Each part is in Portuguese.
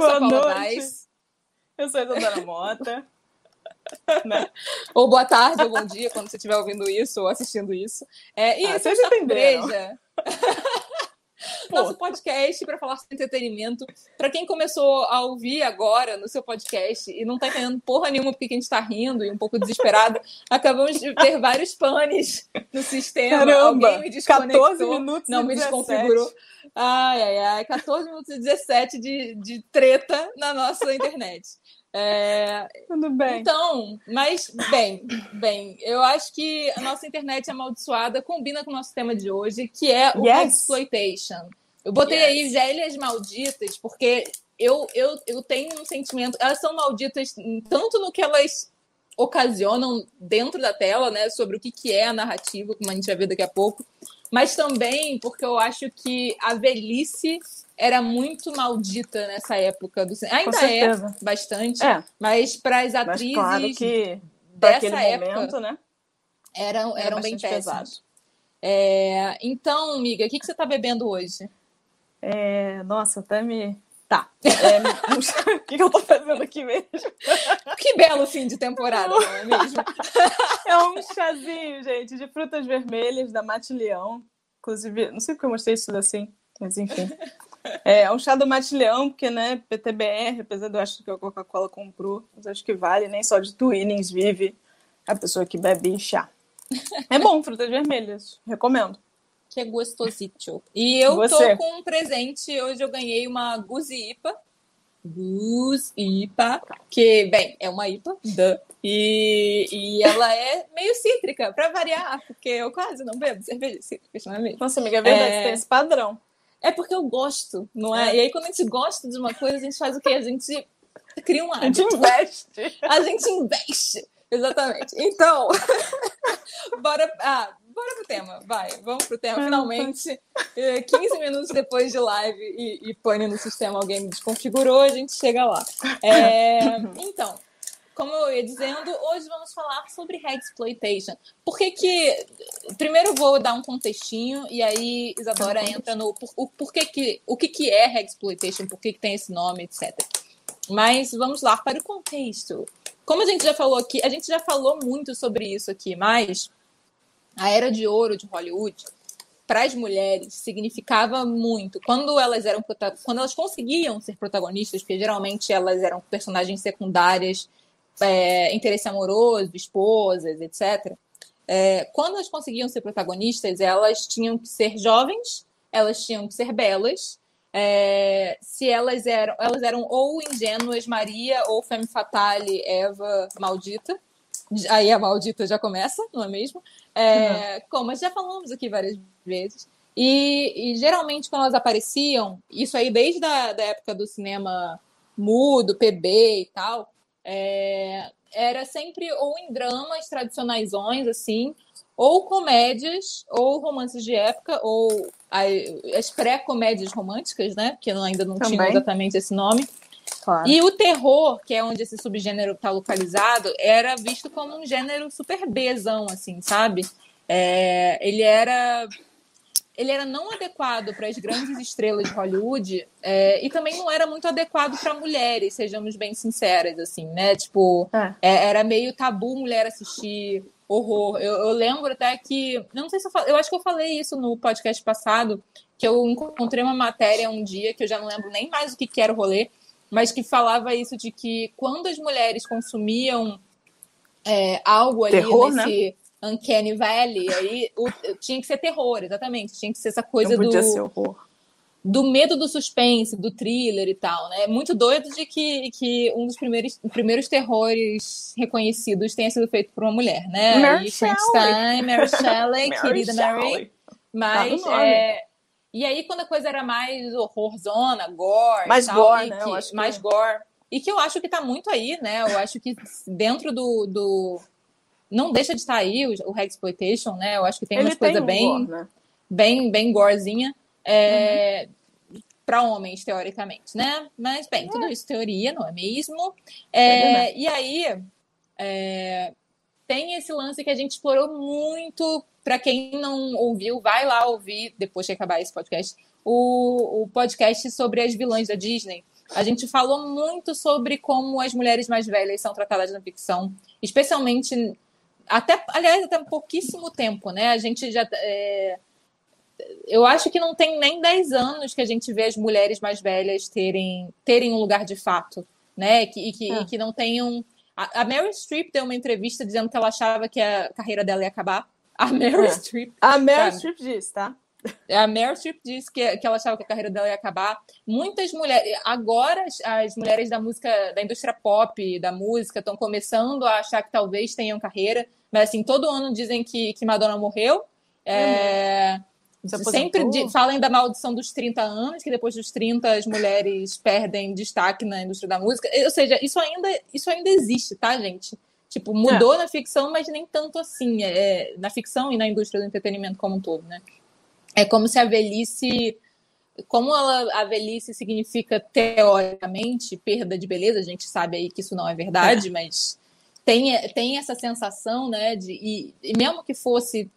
Eu Boa sou a Paula noite. Vaz. Eu sou a Isadora Mota. né? Ou boa tarde, ou bom dia, quando você estiver ouvindo isso ou assistindo isso. É, e Ah, esse vocês é entenderam. Nosso podcast para falar sobre entretenimento. Para quem começou a ouvir agora no seu podcast e não tá entendendo porra nenhuma porque que a gente tá rindo e um pouco desesperado, acabamos de ter vários panes no sistema. Caramba! Alguém me desconectou. 14 minutos não me 17. desconfigurou. Ai, ai, ai. 14 minutos e 17 de, de treta na nossa internet. É, Tudo bem. então, mas, bem, bem, eu acho que a nossa internet amaldiçoada combina com o nosso tema de hoje, que é o Yes. exploitation. Eu botei Yes. aí velhas malditas, porque eu, eu, eu tenho um sentimento. Elas são malditas tanto no que elas ocasionam dentro da tela, né? Sobre o que, que é a narrativa, como a gente vai ver daqui a pouco. Mas também porque eu acho que a velhice era muito maldita nessa época do cinema. Ainda é bastante, É, mas para as mas atrizes claro daquele dessa época momento, né? eram, Era eram bem bastante péssimas. É, então, amiga, o que, que você está bebendo hoje? É, nossa, até me. Tá. É, o que, eu tô fazendo aqui mesmo? Que belo fim de temporada, não é mesmo? É um chazinho, gente, de frutas vermelhas da Mate Leão. Inclusive, não sei porque eu mostrei isso assim, mas enfim. É um chá do Mate Leão, porque, né, PTBR, apesar de eu achar que a Coca-Cola comprou, mas acho que vale, nem só de Twinings vive a pessoa que bebe chá. É bom, frutas vermelhas, recomendo. Que é gostosito. E eu Você? tô com um presente. Hoje eu ganhei uma Guzi IPA. Guz IPA. Que, bem, é uma IPA. duh. E, e ela é meio cítrica, pra variar, porque eu quase não bebo cerveja cítrica, não é mesmo? Nossa, amiga, é verdade, É. tem esse padrão. É porque eu gosto, não é? É. E aí, quando a gente gosta de uma coisa, a gente faz o quê? A gente cria um A gente hábito. investe. A gente investe. Exatamente. Então, bora, ah, bora pro tema, vai. Vamos pro tema. Finalmente, eh, 15 minutos depois de live e, e pane no sistema, alguém me desconfigurou, a gente chega lá. É, então, como eu ia dizendo, hoje vamos falar sobre exploitation. Por que que... Primeiro vou dar um contextinho e aí Isadora entra no... Por, o, por que que, o que que é exploitation, por que que tem esse nome, etc. Mas vamos lá para o contexto. Como a gente já falou aqui, a gente já falou muito sobre isso aqui, mas a era de ouro de Hollywood para as mulheres significava muito. Quando elas eram quando elas conseguiam ser protagonistas, porque geralmente elas eram personagens secundárias, é, interesse amoroso, esposas, etc. É, quando elas conseguiam ser protagonistas, elas tinham que ser jovens, elas tinham que ser belas. é, se elas eram, elas eram ou ingênuas Maria ou femme fatale Eva maldita. Aí a maldita já começa, não é mesmo? É, Como já falamos aqui várias vezes. E, e geralmente, quando elas apareciam, isso aí desde a da época do cinema mudo, PB e tal, é, era sempre ou em dramas tradicionaisões, assim, ou comédias, ou romances de época, ou as pré-comédias românticas, né? Que ainda não tinham Também. exatamente esse nome. Claro. E o terror, que é onde esse subgênero está localizado, era visto como um gênero super Bzão, assim, sabe? É, ele era ele era não adequado para as grandes estrelas de Hollywood é, e também não era muito adequado para mulheres, sejamos bem sinceras, assim, né? Tipo, É. é, era meio tabu mulher assistir horror. Eu, eu lembro até que, não sei se eu eu acho que eu falei isso no podcast passado, que eu encontrei uma matéria um dia que eu já não lembro nem mais o que, que era o rolê, mas que falava isso de que quando as mulheres consumiam é, algo ali Terror, nesse Uncanny Valley, aí o- tinha que ser terror, exatamente. Tinha que ser essa coisa Não podia do, ser horror. do medo do suspense, do thriller e tal, né? Muito doido de que, que um dos primeiros, primeiros terrores reconhecidos tenha sido feito por uma mulher, né? Mary Frankenstein, Mary Shelley, querida Mary. Shelley. Mas, Tá nome. é, e aí quando a coisa era mais horrorzona, gore, Mais tal, gore, e né? que- acho que- mais gore, e que eu acho que tá muito aí, né? Eu acho que dentro do, do não deixa de estar aí o, o exploitation, né? Eu acho que tem Ele umas coisas um bem gore, né? bem, bem gorezinha é, Uhum. para homens, teoricamente, né? Mas, bem, tudo isso teoria, não é mesmo? É É, e aí, é, tem esse lance que a gente explorou muito. Para quem não ouviu, vai lá ouvir, depois que acabar esse podcast, o, o podcast sobre as vilãs da Disney. a gente falou muito sobre como as mulheres mais velhas são tratadas na ficção, especialmente até, aliás, até pouquíssimo tempo, né? A gente já é, eu acho que não tem nem 10 anos que a gente vê as mulheres mais velhas terem, terem um lugar de fato, né? Que, e, que, é. e que não tenham. A, a Meryl Streep deu uma entrevista dizendo que ela achava que a carreira dela ia acabar. A Meryl é. Streep. A Meryl Streep disse, tá? A Meryl Streep disse que, que ela achava que a carreira dela ia acabar. Muitas mulheres, agora as, as mulheres da música, da indústria pop, da música, estão começando a achar que talvez tenham carreira, mas assim, todo ano dizem que, que Madonna morreu. É, hum. Sempre de, falam da maldição dos 30 anos, que depois dos 30 as mulheres perdem destaque na indústria da música. Ou seja, isso ainda, isso ainda existe, tá, gente? Tipo, mudou é. na ficção, mas nem tanto assim. É, na ficção e na indústria do entretenimento como um todo, né? É como se a velhice. Como ela, a velhice significa, teoricamente, perda de beleza, a gente sabe aí que isso não é verdade, é. mas tem, tem essa sensação, né? De, e, e mesmo que fosse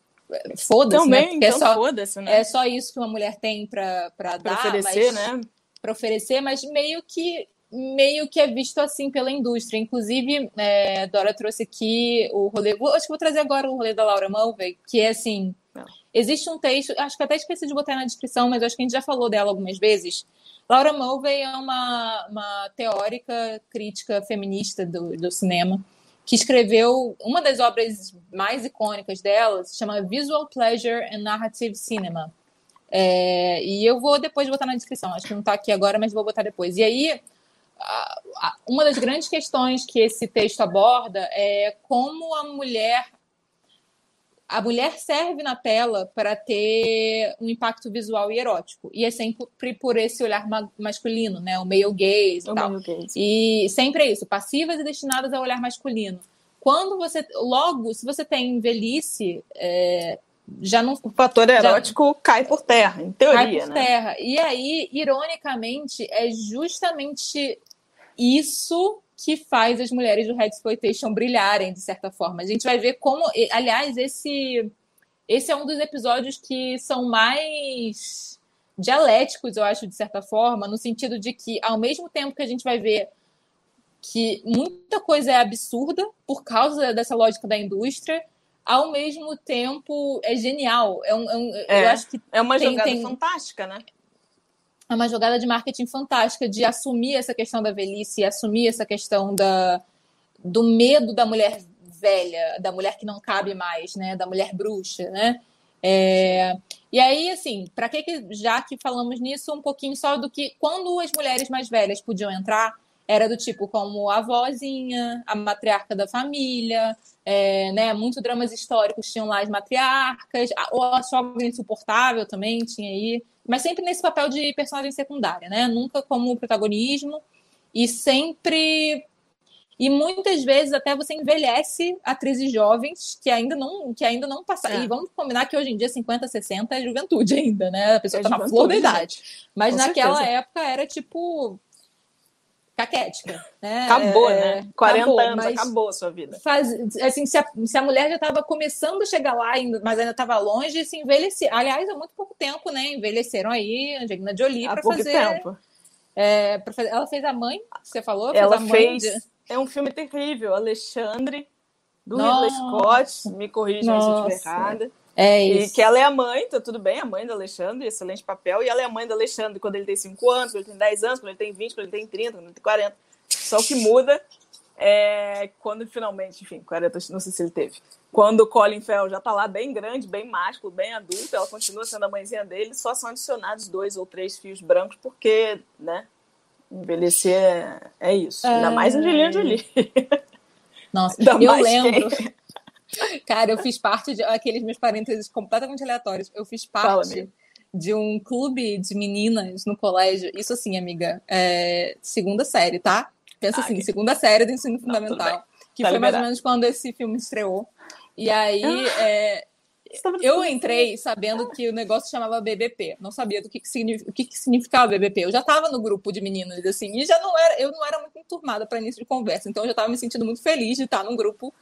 foda-se, né? Porque é então é, só, né? é só isso que uma mulher tem para dar. oferecer, mas, né? Para oferecer, mas meio que meio que é visto assim pela indústria. Inclusive, é, Dora trouxe aqui o rolê. Acho que vou trazer agora o rolê da Laura Mulvey, que é assim. Não. Existe um texto, acho que até esqueci de botar na descrição, mas acho que a gente já falou dela algumas vezes. Laura Mulvey é uma, uma teórica crítica feminista do, do cinema que escreveu uma das obras mais icônicas dela, se chama Visual Pleasure and Narrative Cinema. É, e eu vou depois botar na descrição, acho que não está aqui agora, mas vou botar depois. E aí, uma das grandes questões que esse texto aborda é como a mulher a mulher serve na tela para ter um impacto visual e erótico. E é sempre por esse olhar ma masculino, né? O male gaze e tal. Gaze. E sempre é isso, passivas e destinadas ao olhar masculino. Quando você, logo, se você tem velhice, é, já não... O fator erótico já, cai por terra, em teoria, Cai por né? terra. E aí, ironicamente, é justamente isso que faz as mulheres do Red Exploitation brilharem, de certa forma. A gente vai ver como. Aliás, esse, esse é um dos episódios que são mais dialéticos, eu acho, de certa forma, no sentido de que, ao mesmo tempo que a gente vai ver que muita coisa é absurda por causa dessa lógica da indústria, ao mesmo tempo é genial. É, um, é, um, é eu acho que é uma tem, jogada tem... fantástica, né? É uma jogada de marketing fantástica de assumir essa questão da velhice, assumir essa questão da, do medo da mulher velha, da mulher que não cabe mais, né, da mulher bruxa, né? É, e aí, assim, para que, já que falamos nisso, um pouquinho só do que quando as mulheres mais velhas podiam entrar, era do tipo como a avózinha, a matriarca da família, é, né? Muitos dramas históricos tinham lá as matriarcas, ou a sogra insuportável também tinha aí, mas sempre nesse papel de personagem secundária, né? Nunca como protagonismo e sempre e muitas vezes até você envelhece atrizes jovens que ainda não que ainda não passaram. É. E vamos combinar que hoje em dia 50, 60 é juventude ainda, né? A pessoa está é na flor da idade. Mas Com naquela certeza. época era tipo caquética. Né? Acabou, é, né? 40 acabou, anos, acabou a sua vida. Faz, assim, se a, se a mulher já estava começando a chegar lá, mas ainda estava longe, se envelhecer. Aliás, há muito pouco tempo, né? Envelheceram aí Angelina Jolie para fazer. Tempo. É, fazer. Ela fez a mãe, você falou? Fez ela fez. De... É um filme terrível, Alexandre, do Nossa. Ridley Scott. Me corrija se eu estiver errada. É isso. E que ela é a mãe, tá tudo bem, a mãe do Alexandre, excelente papel. E ela é a mãe do Alexandre quando ele tem 5 anos, quando ele tem 10 anos, quando ele tem 20, quando ele tem 30, quando ele tem 40. Só o que muda é quando finalmente, enfim, 40, não sei se ele teve. Quando o Colin Farrell já tá lá bem grande, bem másculo, bem adulto, ela continua sendo a mãezinha dele, só são adicionados dois ou três fios brancos, porque, né, envelhecer é, é isso. Ainda mais Angelina Jolie. Nossa, Ainda eu lembro. Quem... Cara, eu fiz parte de aqueles meus parênteses completamente aleatórios. Eu fiz parte de um clube de meninas no colégio. Isso assim, amiga, é segunda série, tá? Pensa ah, assim, que... segunda série do ensino fundamental. Não, que tá foi liberado. mais ou menos quando esse filme estreou. E aí, ah, é, eu entrei sabendo que o negócio chamava BBP. Não sabia do que, que, signific, o que, que significava BBP. Eu já estava no grupo de meninas, assim, e já não era, eu não era muito enturmada para início de conversa. Então, eu já estava me sentindo muito feliz de estar num grupo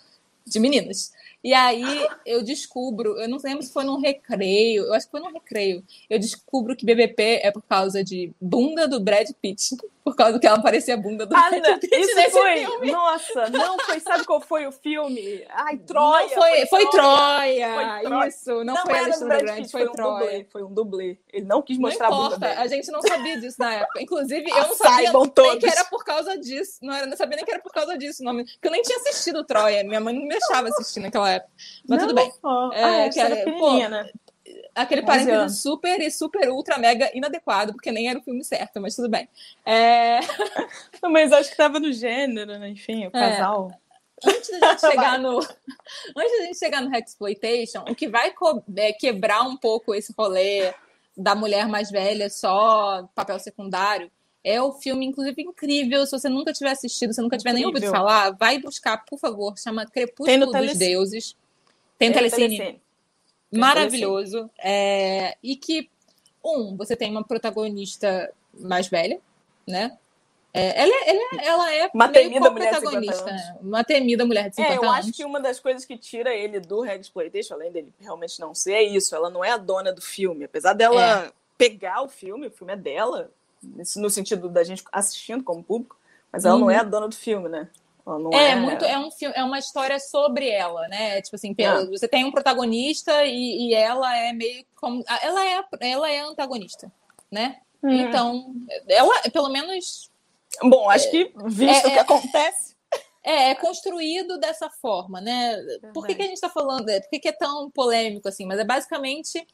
de meninas. E aí eu descubro, eu não lembro se foi num recreio, eu acho que foi num recreio. Eu descubro que BBP é por causa de bunda do Brad Pitt. por causa que ela parecia bunda do Ah, Brad não, Pitt isso nesse foi. filme. Nossa, não foi. Sabe qual foi o filme? Ai, Troia. Não foi, foi, Troia. Foi Troia. Isso, não, Não, foi Alexandre Brad Grande, Pitt, foi, um Troia. dublê. Foi um dublê. Ele não quis Não mostrar a bunda importa, dele. a gente não sabia disso na época. Inclusive, eu não sabia nem todos. que era por causa disso. Não, era, não sabia nem que era por causa disso. Não, porque eu nem tinha assistido Troia. Minha mãe não me deixava assistir naquela época. Mas Não, tudo bem. ó. É, ah, é, que que era era- pequenininha, né? Aquele 11 parênteses super e super ultra mega inadequado, porque nem era o filme certo, mas tudo bem. É, mas acho que tava no gênero, né? Enfim, o É. casal. antes da gente chegar no antes da gente chegar no exploitation, o que vai é, quebrar um pouco esse rolê da mulher mais velha só papel secundário é o filme, inclusive, incrível. Se você nunca tiver assistido, se nunca tiver nem ouvido Incrível. falar, vai buscar, por favor. Chama Crepúsculo dos Telecine. Deuses. Tem no Telecine. Telecine. maravilhoso. É, e que, um, você tem uma protagonista mais velha, né? É, ela, é- ela, é- ela é Uma temida mulher de 50 co-protagonista, anos. né? Uma temida mulher de 50 É, eu anos. acho que uma das coisas que tira ele do Red Exploitation, além dele realmente não ser, é isso. Ela não é a dona do filme. Apesar dela É. pegar o filme, o filme é dela, no sentido da gente assistindo como público, mas ela não Uhum. é a dona do filme, né? Ela não É, é, muito, é um filme, é uma história sobre ela, né? Tipo assim, É. você tem um protagonista e, e ela é meio como ela é ela é a antagonista, né? Hum. Então, ela pelo menos Bom, acho que, visto é- o que é- acontece. É, é construído dessa forma, né? Por que, que a gente está falando? é, Por que, que é tão polêmico assim? Mas é basicamente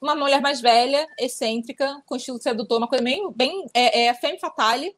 uma mulher mais velha, excêntrica, com estilo sedutor, uma coisa bem, bem é, é a femme fatale,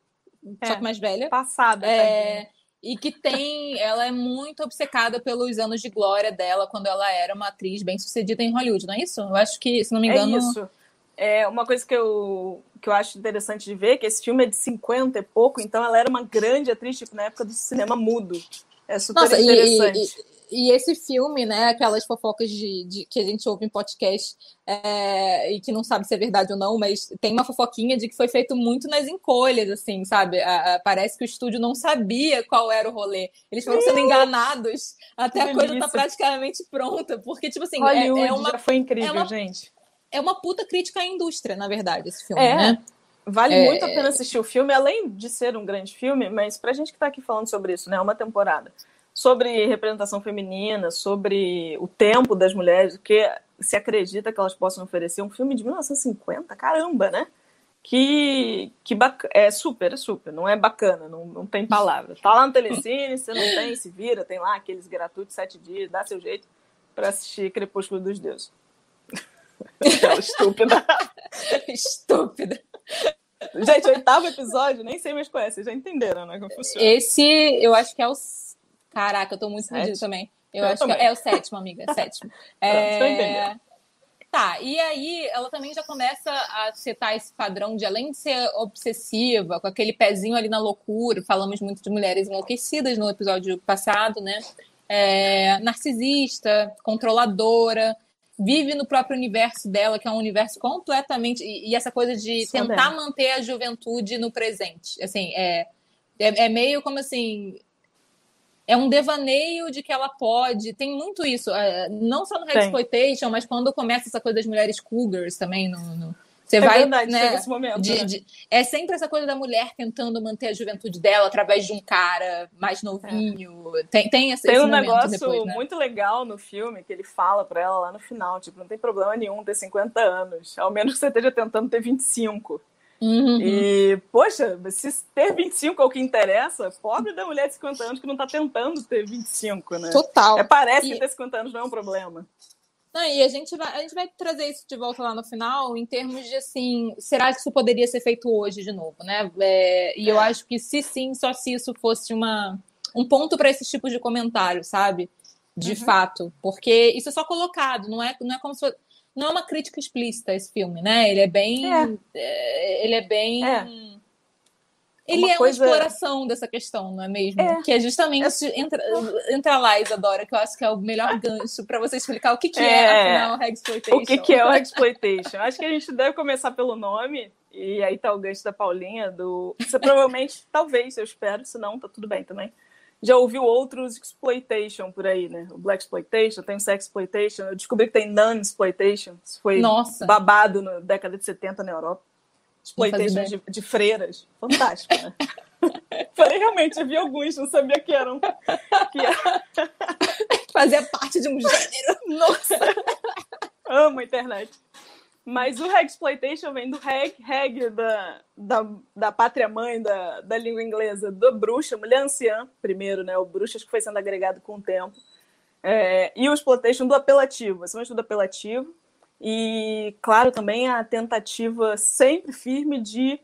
só É. que mais velha. Passada, É, e que tem, ela é muito obcecada pelos anos de glória dela quando ela era uma atriz bem sucedida em Hollywood, não é isso? Eu acho que, se não me É engano, isso. É uma coisa que eu, que eu acho interessante de ver, que esse filme é de 50 e pouco, então ela era uma grande atriz, tipo, na época do cinema mudo. É super Nossa, interessante. e- e esse filme, né? Aquelas fofocas de, de- que a gente ouve em podcast é, e que não sabe se é verdade ou não, mas tem uma fofoquinha de que foi feito muito nas encolhas, assim, sabe? A- a- parece que o estúdio não sabia qual era o rolê. Eles foram sendo enganados até a coisa tá praticamente pronta. Porque, tipo assim, é, é uma, foi incrível, é uma- gente. é uma puta crítica à indústria, na verdade, esse filme, É. né? Vale É. muito a pena assistir o filme, além de ser um grande filme, mas pra gente que tá aqui falando sobre isso, né? Uma temporada. Sobre representação feminina, sobre o tempo das mulheres, o que se acredita que elas possam oferecer. Um filme de 1950, caramba, né? Que, que bac... é super, é super, não é bacana, não, não tem palavra. Tá lá no Telecine, você não tem, se vira, tem lá aqueles gratuitos sete dias, dá seu jeito pra assistir Crepúsculo dos Deuses. Aquela estúpida. Estúpida. Gente, oitavo episódio, nem sei mais qual é, vocês já entenderam, né? Como funciona. Esse, eu acho que é o. Caraca, eu tô muito perdida também. Eu, Eu acho também. que é, é o sétimo, amiga. é Sétimo. tô É... Tá, e aí ela também já começa a setar esse padrão de, além de ser obsessiva, com aquele pezinho ali na loucura, falamos muito de mulheres enlouquecidas no episódio passado, né? É, narcisista, controladora, vive no próprio universo dela, que é um universo completamente. E, e essa coisa de tentar manter a juventude no presente. Assim, é, é, é meio como assim. É um devaneio de que ela pode. Tem muito isso. é, não só no Tem. Exploitation, mas quando começa essa coisa das mulheres cougars também. No, no- você É vai. verdade, né, chega esse momento. de- né? de- é sempre essa coisa da mulher tentando manter a juventude dela através de um cara mais novinho. Tem, tem esse, Tem esse um negócio depois, né? muito legal no filme que ele fala pra ela lá no final, tipo, não tem problema nenhum ter 50 anos, ao menos que você esteja tentando ter 25. Uhum. E, poxa, se ter 25 é o que interessa, pobre da mulher de 50 anos que não tá tentando ter 25, né? Total. É, parece E- que ter 50 anos não é um problema. Não, e a gente, vai, a gente vai trazer isso de volta lá no final, em termos de assim, será que isso poderia ser feito hoje de novo, né? É, e eu É. acho que se sim, só se isso fosse uma, um ponto para esses tipos de comentário, sabe? De Uhum. fato. Porque isso é só colocado, não é, não é como se fosse. Não é uma crítica explícita esse filme, né? Ele é bem. É. é, ele é bem. É. Ele Uma é coisa- uma exploração dessa questão, não é mesmo? É. Que é justamente. Entra, entra lá, Isadora, que eu acho que é o melhor gancho para você explicar o que, que é, É. afinal, o Exploitation. O que, que é o exploitation? Acho que a gente deve começar pelo nome. E aí tá o gancho da Paulinha, do. Você provavelmente, talvez, eu espero, se não, tá tudo bem também. Já ouviu outros exploitation por aí, né? O Black Exploitation, tem o Sex Exploitation. Eu descobri que tem Non-Exploitation. Isso foi Nossa. babado na década de 70 na Europa. exploitation de, de, freiras. Fantástico, né? Falei, realmente, eu vi alguns, não sabia que eram. Que era... Fazia parte de um gênero. Nossa! Amo a internet. Mas o exploitation vem do reg, reg da, da, da pátria mãe da, da língua inglesa, do bruxa, mulher anciã, primeiro, né? O bruxa que foi sendo agregado com o tempo. É, e o exploitation do apelativo, acima de tudo apelativo. E, claro, também a tentativa sempre firme de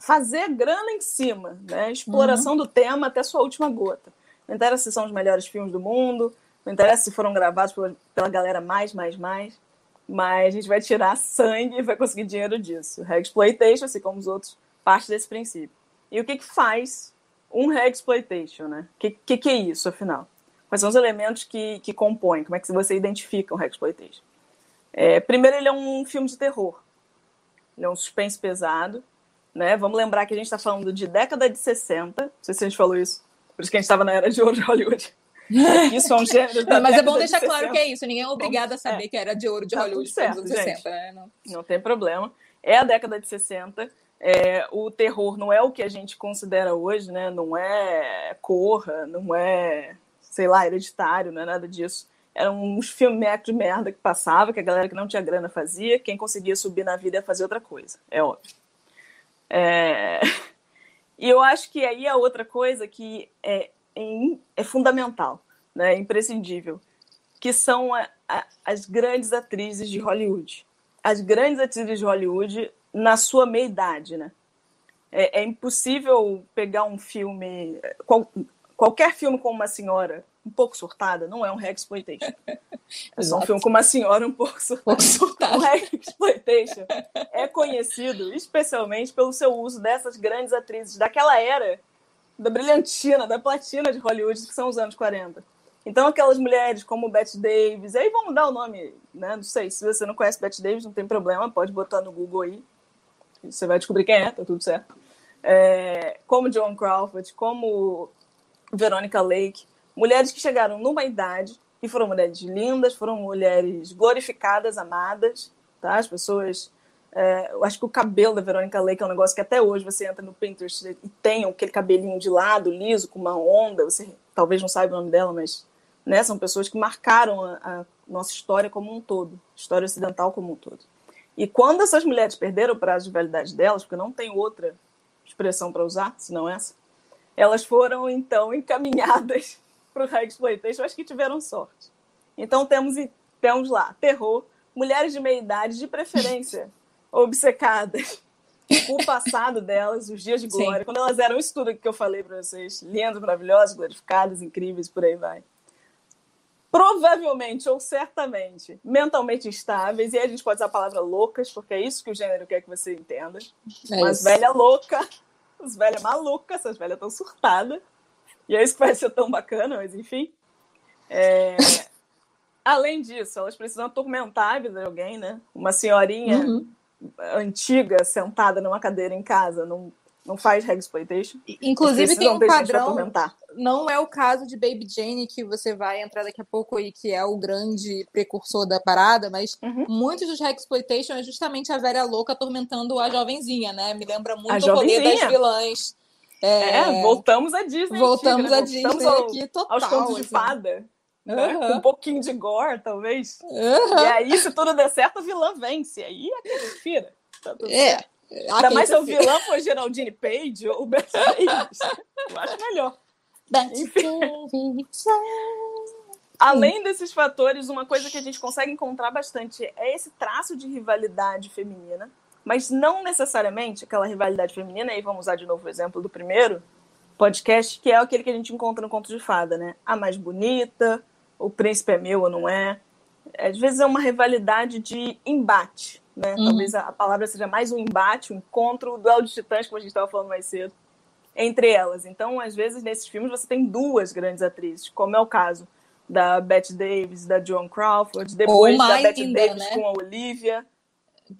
fazer grana em cima, né? Exploração uhum. do tema até sua última gota. Não interessa se são os melhores filmes do mundo, não interessa se foram gravados pela, pela galera mais, mais, mais mas a gente vai tirar sangue e vai conseguir dinheiro disso. Exploitation, assim como os outros, parte desse princípio. E o que, que faz um exploitation, né? O que, que, que, é isso, afinal? Quais são os elementos que, que compõem? Como é que você identifica um exploitation? É, primeiro, ele é um filme de terror. Ele é um suspense pesado. Né? Vamos lembrar que a gente está falando de década de 60. Não sei se a gente falou isso. Por isso que a gente estava na era de ouro de Hollywood. Isso é um gênero da Mas é bom deixar de claro que é isso. Ninguém é obrigado a saber é. que era de ouro de tá Hollywood certo, dos anos 60. Né? Não... não tem problema. É a década de 60. É, o terror não é o que a gente considera hoje, né? Não é corra, não é, sei lá, hereditário, não é nada disso. Eram uns filmes de merda que passava, que a galera que não tinha grana fazia. Quem conseguia subir na vida ia fazer outra coisa, é óbvio. É... E eu acho que aí a outra coisa que é é fundamental, né, é imprescindível, que são a, a, as grandes atrizes de Hollywood. As grandes atrizes de Hollywood na sua meia-idade, né? É, é, impossível pegar um filme, qual, qualquer filme com uma senhora um pouco surtada, não é um exploitation. É só um filme com uma senhora um pouco surtada. Pouco surtada. Exploitation é conhecido especialmente pelo seu uso dessas grandes atrizes daquela era da brilhantina, da platina de Hollywood, que são os anos 40. Então, aquelas mulheres como Bette Davis, aí vamos dar o nome, né? Não sei, se você não conhece Bette Davis, não tem problema, pode botar no Google aí. Você vai descobrir quem é, tá tudo certo. É, como John Crawford, como Veronica Lake, mulheres que chegaram numa idade e foram mulheres lindas, foram mulheres glorificadas, amadas, tá? As pessoas é, eu acho que o cabelo da Verônica Lake é um negócio que até hoje você entra no Pinterest e tem aquele cabelinho de lado, liso, com uma onda. Você talvez não saiba o nome dela, mas né, são pessoas que marcaram a, a nossa história como um todo, história ocidental como um todo. E quando essas mulheres perderam o prazo de validade delas, porque não tem outra expressão para usar, senão essa, elas foram então encaminhadas para o High Exploitation, acho que tiveram sorte. Então temos, temos lá terror, mulheres de meia idade, de preferência obcecadas o passado delas, os dias de glória, Sim. quando elas eram isso tudo que eu falei para vocês, lindas, maravilosas, glorificadas, incríveis, por aí vai. Provavelmente ou certamente mentalmente instáveis, e aí a gente pode usar a palavra loucas, porque é isso que o gênero quer que você entenda. É Mas isso. velha louca, as velhas malucas, essas velhas tão surtadas. E é isso que vai ser tão bacana, mas enfim. É... Além disso, elas precisam atormentar a vida de alguém, né? Uma senhorinha uhum antiga sentada numa cadeira em casa não, não faz exploitation. Inclusive tem um padrão, não é o caso de Baby Jane que você vai entrar daqui a pouco aí, que é o grande precursor da parada, mas uhum. muitos dos exploitation é justamente a velha louca atormentando a jovenzinha, né? Me lembra muito o rolê das vilãs. É, é, voltamos a Disney. Voltamos antiga, né? a Disney ao, aqui total. Aos contos assim. de fada. Né? Com um pouquinho de gore, talvez. Uhum. E aí, se tudo der certo, a vilã vence. Aí é que fira. Tá é. Ainda mais se o vilão for Geraldine Page ou Beth Davis. Eu acho melhor. Além desses fatores, uma coisa que a gente consegue encontrar bastante é esse traço de rivalidade feminina, mas não necessariamente aquela rivalidade feminina, aí vamos usar de novo o exemplo do primeiro podcast, que é aquele que a gente encontra no Conto de Fada, né? A mais bonita, o príncipe é meu ou não é. Às vezes é uma rivalidade de embate, né? Uhum. Talvez a palavra seja mais um embate, um encontro, o duelo de titãs, como a gente estava falando mais cedo, entre elas. Então, às vezes, nesses filmes, você tem duas grandes atrizes, como é o caso da Bette Davis, da Joan Crawford, depois da Bette ainda, Davis né? com a Olivia.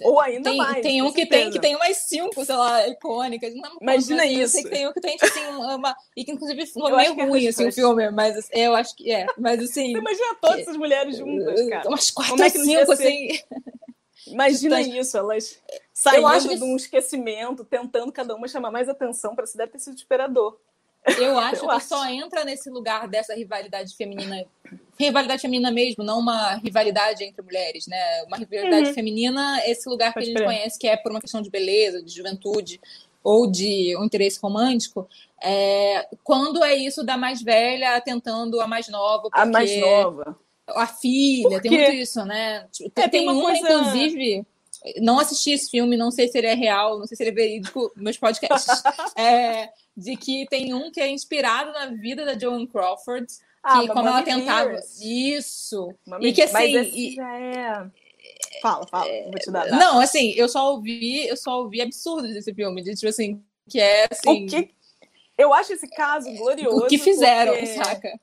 Ou ainda tem, mais. Tem um que tem, que tem umas cinco, sei lá, icônicas. Não, Imagina assim, isso. Eu sei que tem um que tem, assim, uma. E que, inclusive, foi meio ruim, assim, o filme. Mas assim, eu acho que é. Mas assim. Você imagina todas essas mulheres juntas, cara. Umas quatro ou é cinco, assim. Imagina isso, elas saindo que... de um esquecimento, tentando cada uma chamar mais atenção, para se deve ter sido desesperador. Eu acho eu que acho. só entra nesse lugar dessa rivalidade feminina, rivalidade feminina mesmo, não uma rivalidade entre mulheres, né? Uma rivalidade uhum. feminina, esse lugar Pode que a gente conhece que é por uma questão de beleza, de juventude ou de um interesse romântico, é, quando é isso da mais velha tentando a mais nova. A mais nova. A filha, tem muito isso, né? Tipo, é, tem, tem uma, coisa... inclusive não assisti esse filme, não sei se ele é real, não sei se ele é verídico, meus podcasts. é, de que tem um que é inspirado na vida da Joan Crawford, ah, que como ela tentava. Years. Isso. Mami, e que assim. E... já é. Fala, fala, vou te dar. Não, assim, eu só ouvi, eu só ouvi absurdos desse filme, de tipo assim, que é assim. O que... Eu acho esse caso glorioso. O que fizeram, saca?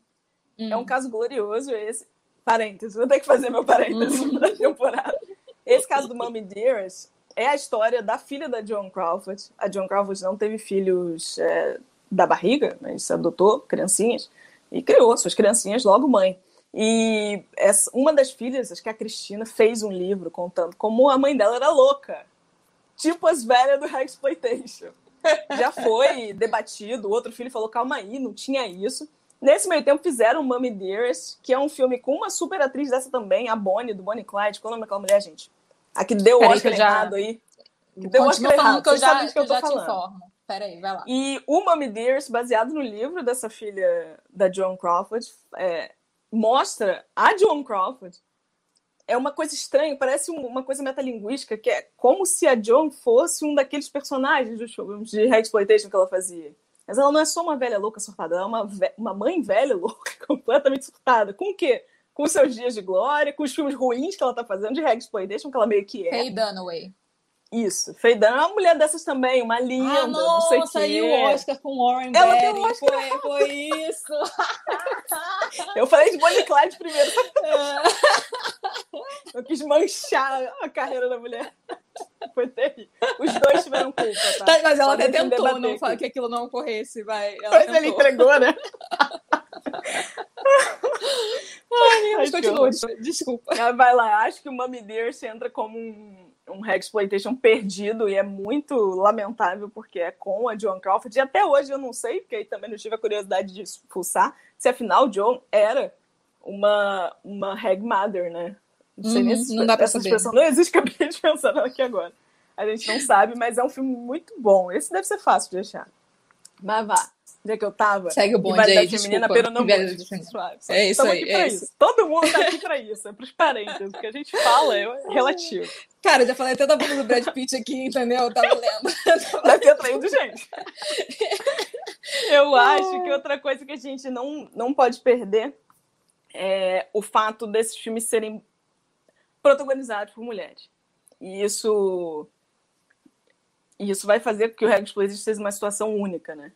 É um caso glorioso esse. Parênteses, vou ter que fazer meu parênteses uhum. da temporada. Esse caso do Mommy Dearest é a história da filha da Joan Crawford. A Joan Crawford não teve filhos é, da barriga, mas adotou criancinhas e criou suas criancinhas logo mãe. E essa, uma das filhas, acho que a Cristina, fez um livro contando como a mãe dela era louca. Tipo as velhas do Exploitation. Já foi debatido, o outro filho falou, calma aí, não tinha isso. Nesse meio tempo fizeram Mummy Dearest, que é um filme com uma super atriz dessa também, a Bonnie, do Bonnie Clyde. Qual o nome daquela mulher, gente? A que deu o Oscar já... errado aí. Que deu o Oscar errado. Que eu já, que eu, eu já falando. te informo. Peraí, vai lá. E o Mommy Dearest, baseado no livro dessa filha da Joan Crawford, é, mostra a Joan Crawford. É uma coisa estranha, parece uma coisa metalinguística, que é como se a Joan fosse um daqueles personagens dos filmes de exploitation que ela fazia. Mas ela não é só uma velha louca surtada, ela é uma, uma mãe velha louca, completamente surtada. Com o quê? Com seus dias de glória, com os filmes ruins que ela tá fazendo de Reg Exploitation, que ela meio que é. Faye Dunaway. Isso, Faye Dunaway é uma mulher dessas também, uma linda, ah, não sei o quê. o Oscar com Warren ela tem um Oscar. Foi, foi isso. Eu falei de Bonnie Clyde primeiro. Eu quis manchar a carreira da mulher. Foi terrível. Os dois tiveram culpa, tá? tá mas ela até tentou não que aquilo não ocorresse, vai. Ela mas ele entregou, né? Ai, mas continua, desculpa. Ela vai lá, acho que o Mummy Dearest entra como um, um exploitation perdido e é muito lamentável porque é com a Joan Crawford. E até hoje eu não sei, porque aí também não tive a curiosidade de expulsar, se afinal Joan era uma, uma hag mother, né? Não sei uhum, nem se não dá pra essa saber. expressão não existe, acabei de pensar aqui agora. A gente não sabe, mas é um filme muito bom. Esse deve ser fácil de achar. Mas vá onde é que eu tava. Segue o bonde aí, feminina, não É isso aí, é isso. isso. Todo mundo tá aqui pra isso, é pros parentes. O que a gente fala é relativo. Cara, eu já falei até da bunda do Brad Pitt aqui, entendeu? Eu tava lendo. Deve ter atraído gente. Eu acho que outra coisa que a gente não, não pode perder é o fato desses filmes serem protagonizados por mulheres. E isso isso vai fazer com que o Regis Explosion seja uma situação única, né?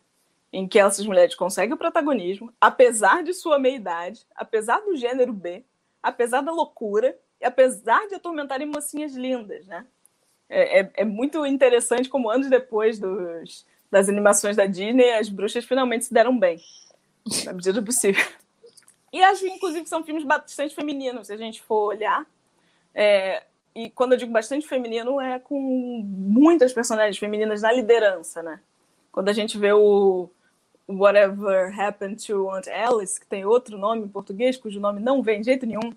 Em que essas mulheres conseguem o protagonismo, apesar de sua meia-idade, apesar do gênero B, apesar da loucura, e apesar de atormentarem mocinhas lindas, né? É, é, é muito interessante como anos depois dos, das animações da Disney, as bruxas finalmente se deram bem, na medida do possível. E acho, inclusive, que são filmes bastante femininos, se a gente for olhar. É, e quando eu digo bastante feminino, é com muitas personagens femininas na liderança, né? Quando a gente vê o Whatever Happened to Aunt Alice, que tem outro nome em português, cujo nome não vem de jeito nenhum,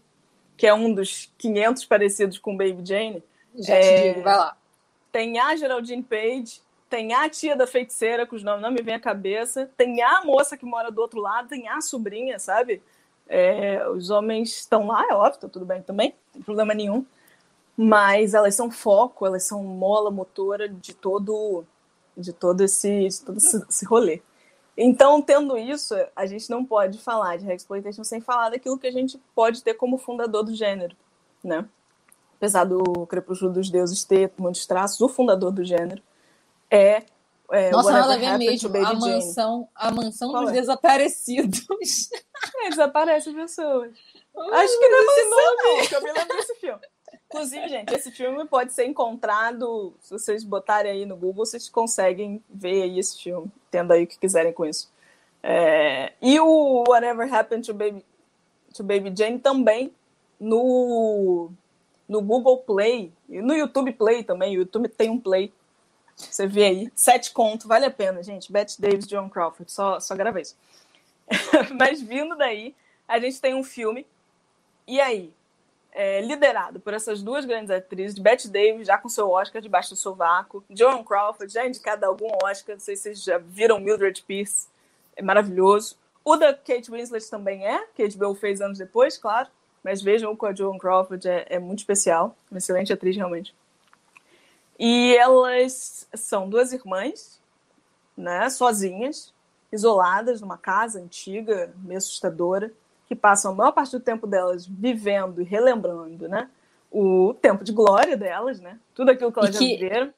que é um dos 500 parecidos com Baby Jane. Já é... te digo, vai lá. Tem a Geraldine Page, tem a tia da feiticeira, cujo nome não me vem à cabeça, tem a moça que mora do outro lado, tem a sobrinha, sabe? É, os homens estão lá, é óbvio, tá tudo bem também, não tem problema nenhum mas elas são foco, elas são mola motora de todo de todo esse, de todo esse rolê. Então, tendo isso, a gente não pode falar de exploitation sem falar daquilo que a gente pode ter como fundador do gênero, né? Apesar do Crepúsculo dos Deuses ter muitos traços, o fundador do gênero é, é Nossa, ela vem mesmo a mansão, a mansão Qual dos é? desaparecidos. É, desaparece pessoas. Acho que não é mansão, não, que eu me lembro desse filme. Inclusive, gente, esse filme pode ser encontrado, se vocês botarem aí no Google, vocês conseguem ver aí esse filme, tendo aí o que quiserem com isso. É... E o Whatever Happened to Baby, to Baby Jane também no no Google Play e no YouTube Play também. O YouTube tem um Play. Você vê aí, sete conto, vale a pena, gente. Bette Davis, John Crawford, só, só gravei isso. Mas vindo daí, a gente tem um filme. E aí? É, liderado por essas duas grandes atrizes, Bette Davis, já com seu Oscar debaixo do sovaco, Joan Crawford, já indicada a algum Oscar, não sei se vocês já viram Mildred Pierce, é maravilhoso. O da Kate Winslet também é, que a HBO fez anos depois, claro, mas vejam com a Joan Crawford, é, é muito especial, uma excelente atriz realmente. E elas são duas irmãs, né, sozinhas, isoladas numa casa antiga, meio assustadora, que passam a maior parte do tempo delas vivendo e relembrando, né? O tempo de glória delas, né? Tudo aquilo que elas já viveram.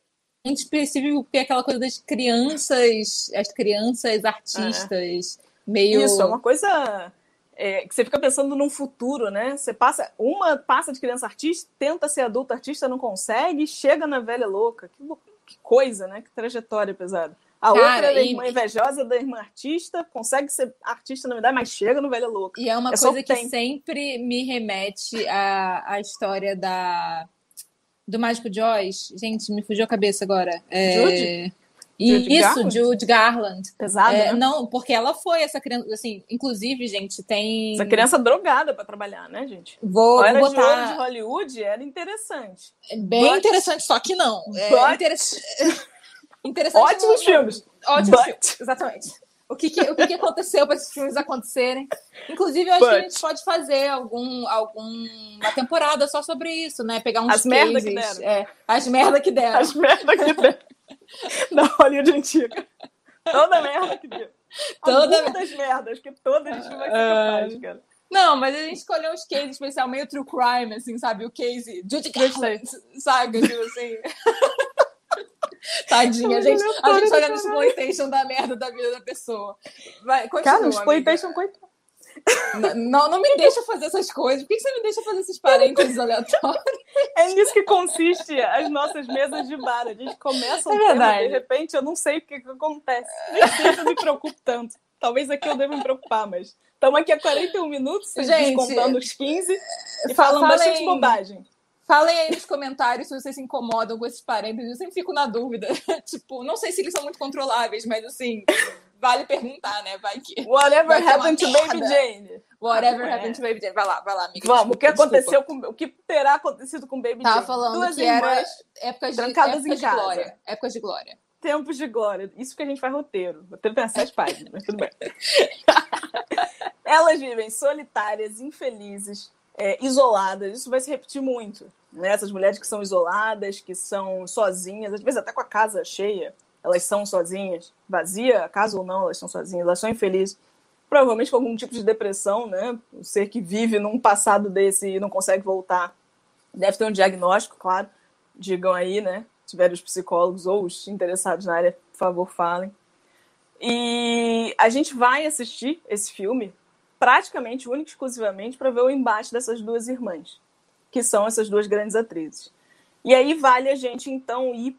É específico porque é aquela coisa das crianças, as crianças artistas, é. meio. Isso, é uma coisa é, que você fica pensando num futuro, né? Você passa, uma passa de criança artista, tenta ser adulto artista, não consegue, chega na velha louca. Que, que coisa, né? Que trajetória pesada. A Cara, outra é da irmã invejosa, da irmã artista, consegue ser artista na verdade, mas chega no velho louco. E é uma é coisa que, que sempre me remete à, à história da do Mágico de Oz. Gente, me fugiu a cabeça agora. É... Judy? E Judy isso, Garland? Jude Garland. Pesado, é, né? Não, porque ela foi essa criança, assim, inclusive, gente, tem... Essa criança drogada para trabalhar, né, gente? Vou, era vou botar... de, de Hollywood, era interessante. Bem But... interessante, só que não. É But... interessante. interessante Ótimos filmes. Ótimos filmes, exatamente. O que, que o que, que aconteceu para esses filmes acontecerem? Inclusive, eu acho But... que a gente pode fazer algum, alguma temporada só sobre isso, né? Pegar uns as cases. Merda que deram. É, as merda que deram. As merda que deram. da Hollywood antiga. Toda merda que deu. Toda Algumas merdas, que toda a gente vai ser capaz, uh... cara. Não, mas a gente escolheu uns cases especial meio true crime, assim, sabe? O case Judy Garland, sabe? Tipo assim. Tadinha, gente. A gente olha no exploitation da merda da vida da pessoa. Vai, continua, Cara, o exploitation, coitado. Não, não me deixa fazer essas coisas. Por que você me deixa fazer esses parênteses aleatórios? É nisso que consiste as nossas mesas de bar. A gente começa um é tema, de repente eu não sei o que, que acontece. Nem sei se eu me preocupo tanto. Talvez aqui eu deva me preocupar, mas estamos aqui há 41 minutos, gente, contando os 15 e falando falem, bastante bobagem. Falem aí nos comentários se vocês se incomodam com esses parênteses. Eu sempre fico na dúvida. tipo, não sei se eles são muito controláveis, mas assim, vale perguntar, né? Vai que. Whatever vai happened to Baby Jane. Whatever ah, happened to Baby Jane. Vai lá, vai lá, amiga. Vamos, desculpa, o que aconteceu com. O que terá acontecido com Baby Tava Jane? falando Duas que era épocas de, épocas de glória. Épocas de glória. Tempos de glória. Isso que a gente faz roteiro. O roteiro tem sete páginas, mas tudo bem. Elas vivem solitárias, infelizes, é, isoladas. Isso vai se repetir muito. Né? Essas mulheres que são isoladas, que são sozinhas, às vezes até com a casa cheia elas são sozinhas, vazia, caso ou não, elas são sozinhas, elas são infelizes, provavelmente com algum tipo de depressão, né? O ser que vive num passado desse e não consegue voltar, deve ter um diagnóstico, claro. Digam aí, né? Tiverem os psicólogos ou os interessados na área, por favor, falem. E a gente vai assistir esse filme praticamente, único exclusivamente, para ver o embate dessas duas irmãs, que são essas duas grandes atrizes. E aí vale a gente, então, ir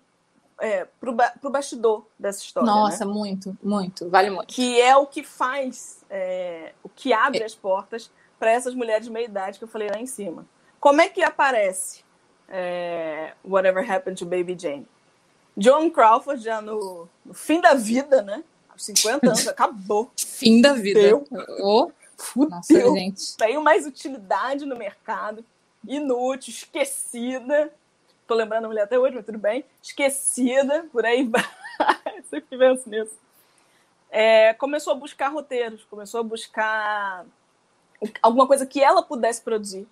é, ba pro bastidor dessa história. Nossa, né? muito, muito, vale muito. Que é o que faz, é, o que abre as portas para essas mulheres de meia idade que eu falei lá em cima. Como é que aparece é, Whatever Happened to Baby Jane? John Crawford, já no, no fim da vida, né? Aos 50 anos, acabou. Fim da vida. Deu. Oh, Fudeu. Nossa, gente. Tenho mais utilidade no mercado. Inútil, esquecida tô lembrando a mulher até hoje, mas tudo bem, esquecida, por aí vai, sempre penso nisso. É, começou a buscar roteiros, começou a buscar alguma coisa que ela pudesse produzir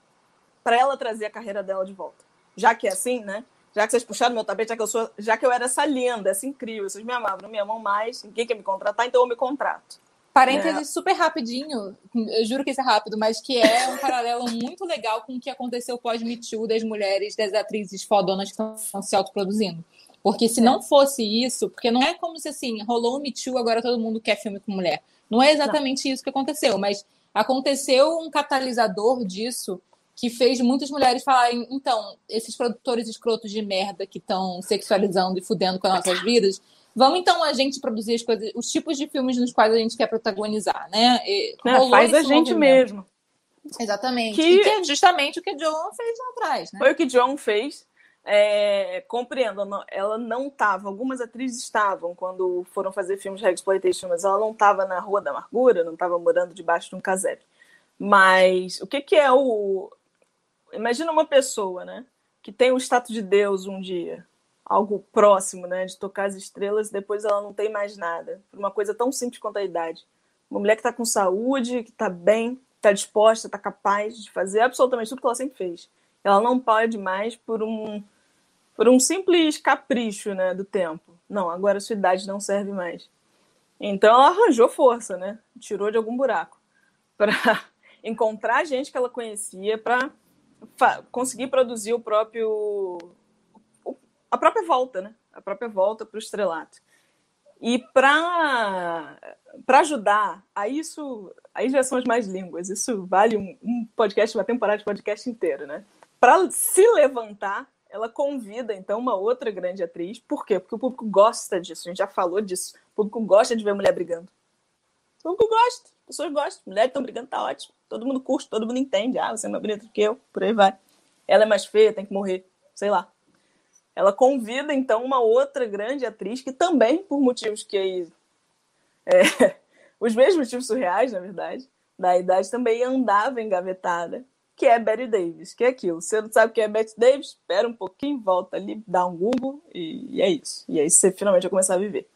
para ela trazer a carreira dela de volta. Já que é assim, né? Já que vocês puxaram meu tapete, já que eu sou, já que eu era essa linda, essa incrível, vocês me amavam, não me amam mais, ninguém quer me contratar, então eu me contrato. Parênteses é. super rapidinho, eu juro que isso é rápido, mas que é um paralelo muito legal com o que aconteceu pós-Me Too das mulheres, das atrizes fodonas que estão se autoproduzindo. Porque se é. não fosse isso, porque não é como se assim, rolou um Me Too, agora todo mundo quer filme com mulher. Não é exatamente não. isso que aconteceu, mas aconteceu um catalisador disso que fez muitas mulheres falarem, então, esses produtores escrotos de merda que estão sexualizando e fudendo com as nossas vidas, Vamos então a gente produzir as coisas, os tipos de filmes nos quais a gente quer protagonizar, né? É, faz a gente mesmo. Exatamente. Que... E que é justamente o que John fez lá atrás, né? Foi o que John fez. É, compreendo, ela não estava, algumas atrizes estavam quando foram fazer filmes de exploitation, mas ela não estava na Rua da Amargura, não estava morando debaixo de um casebre. Mas o que, que é o. Imagina uma pessoa, né? Que tem o status de Deus um dia, algo próximo, né? De tocar as estrelas, depois ela não tem mais nada. Por uma coisa tão simples quanto a idade. Uma mulher que está com saúde, que está bem, está disposta, está capaz de fazer absolutamente tudo que ela sempre fez. Ela não pode mais por um por um simples capricho, né, do tempo. Não, agora a sua idade não serve mais. Então ela arranjou força, né? Tirou de algum buraco para encontrar gente que ela conhecia para conseguir produzir o próprio a própria volta, né? A própria volta para o estrelato. E para ajudar, a isso, aí já são as mais línguas. Isso vale um, um podcast, uma temporada de podcast inteiro, né? Para se levantar, ela convida então uma outra grande atriz. Por quê? Porque o público gosta disso. A gente já falou disso. O público gosta de ver mulher brigando. O público gosta. As pessoas gostam. Mulheres estão brigando, tá ótimo. Todo mundo curte, todo mundo entende. Ah, você é mais bonita do que eu. Por aí vai. Ela é mais feia, tem que morrer. Sei lá. Ela convida então uma outra grande atriz que também, por motivos que. É, os mesmos motivos surreais, na verdade, da idade, também andava engavetada que é Betty Davis, que é aquilo. Você não sabe o que é Betty Davis? Espera um pouquinho, volta ali, dá um Google e, e é isso. E aí você finalmente vai começar a viver.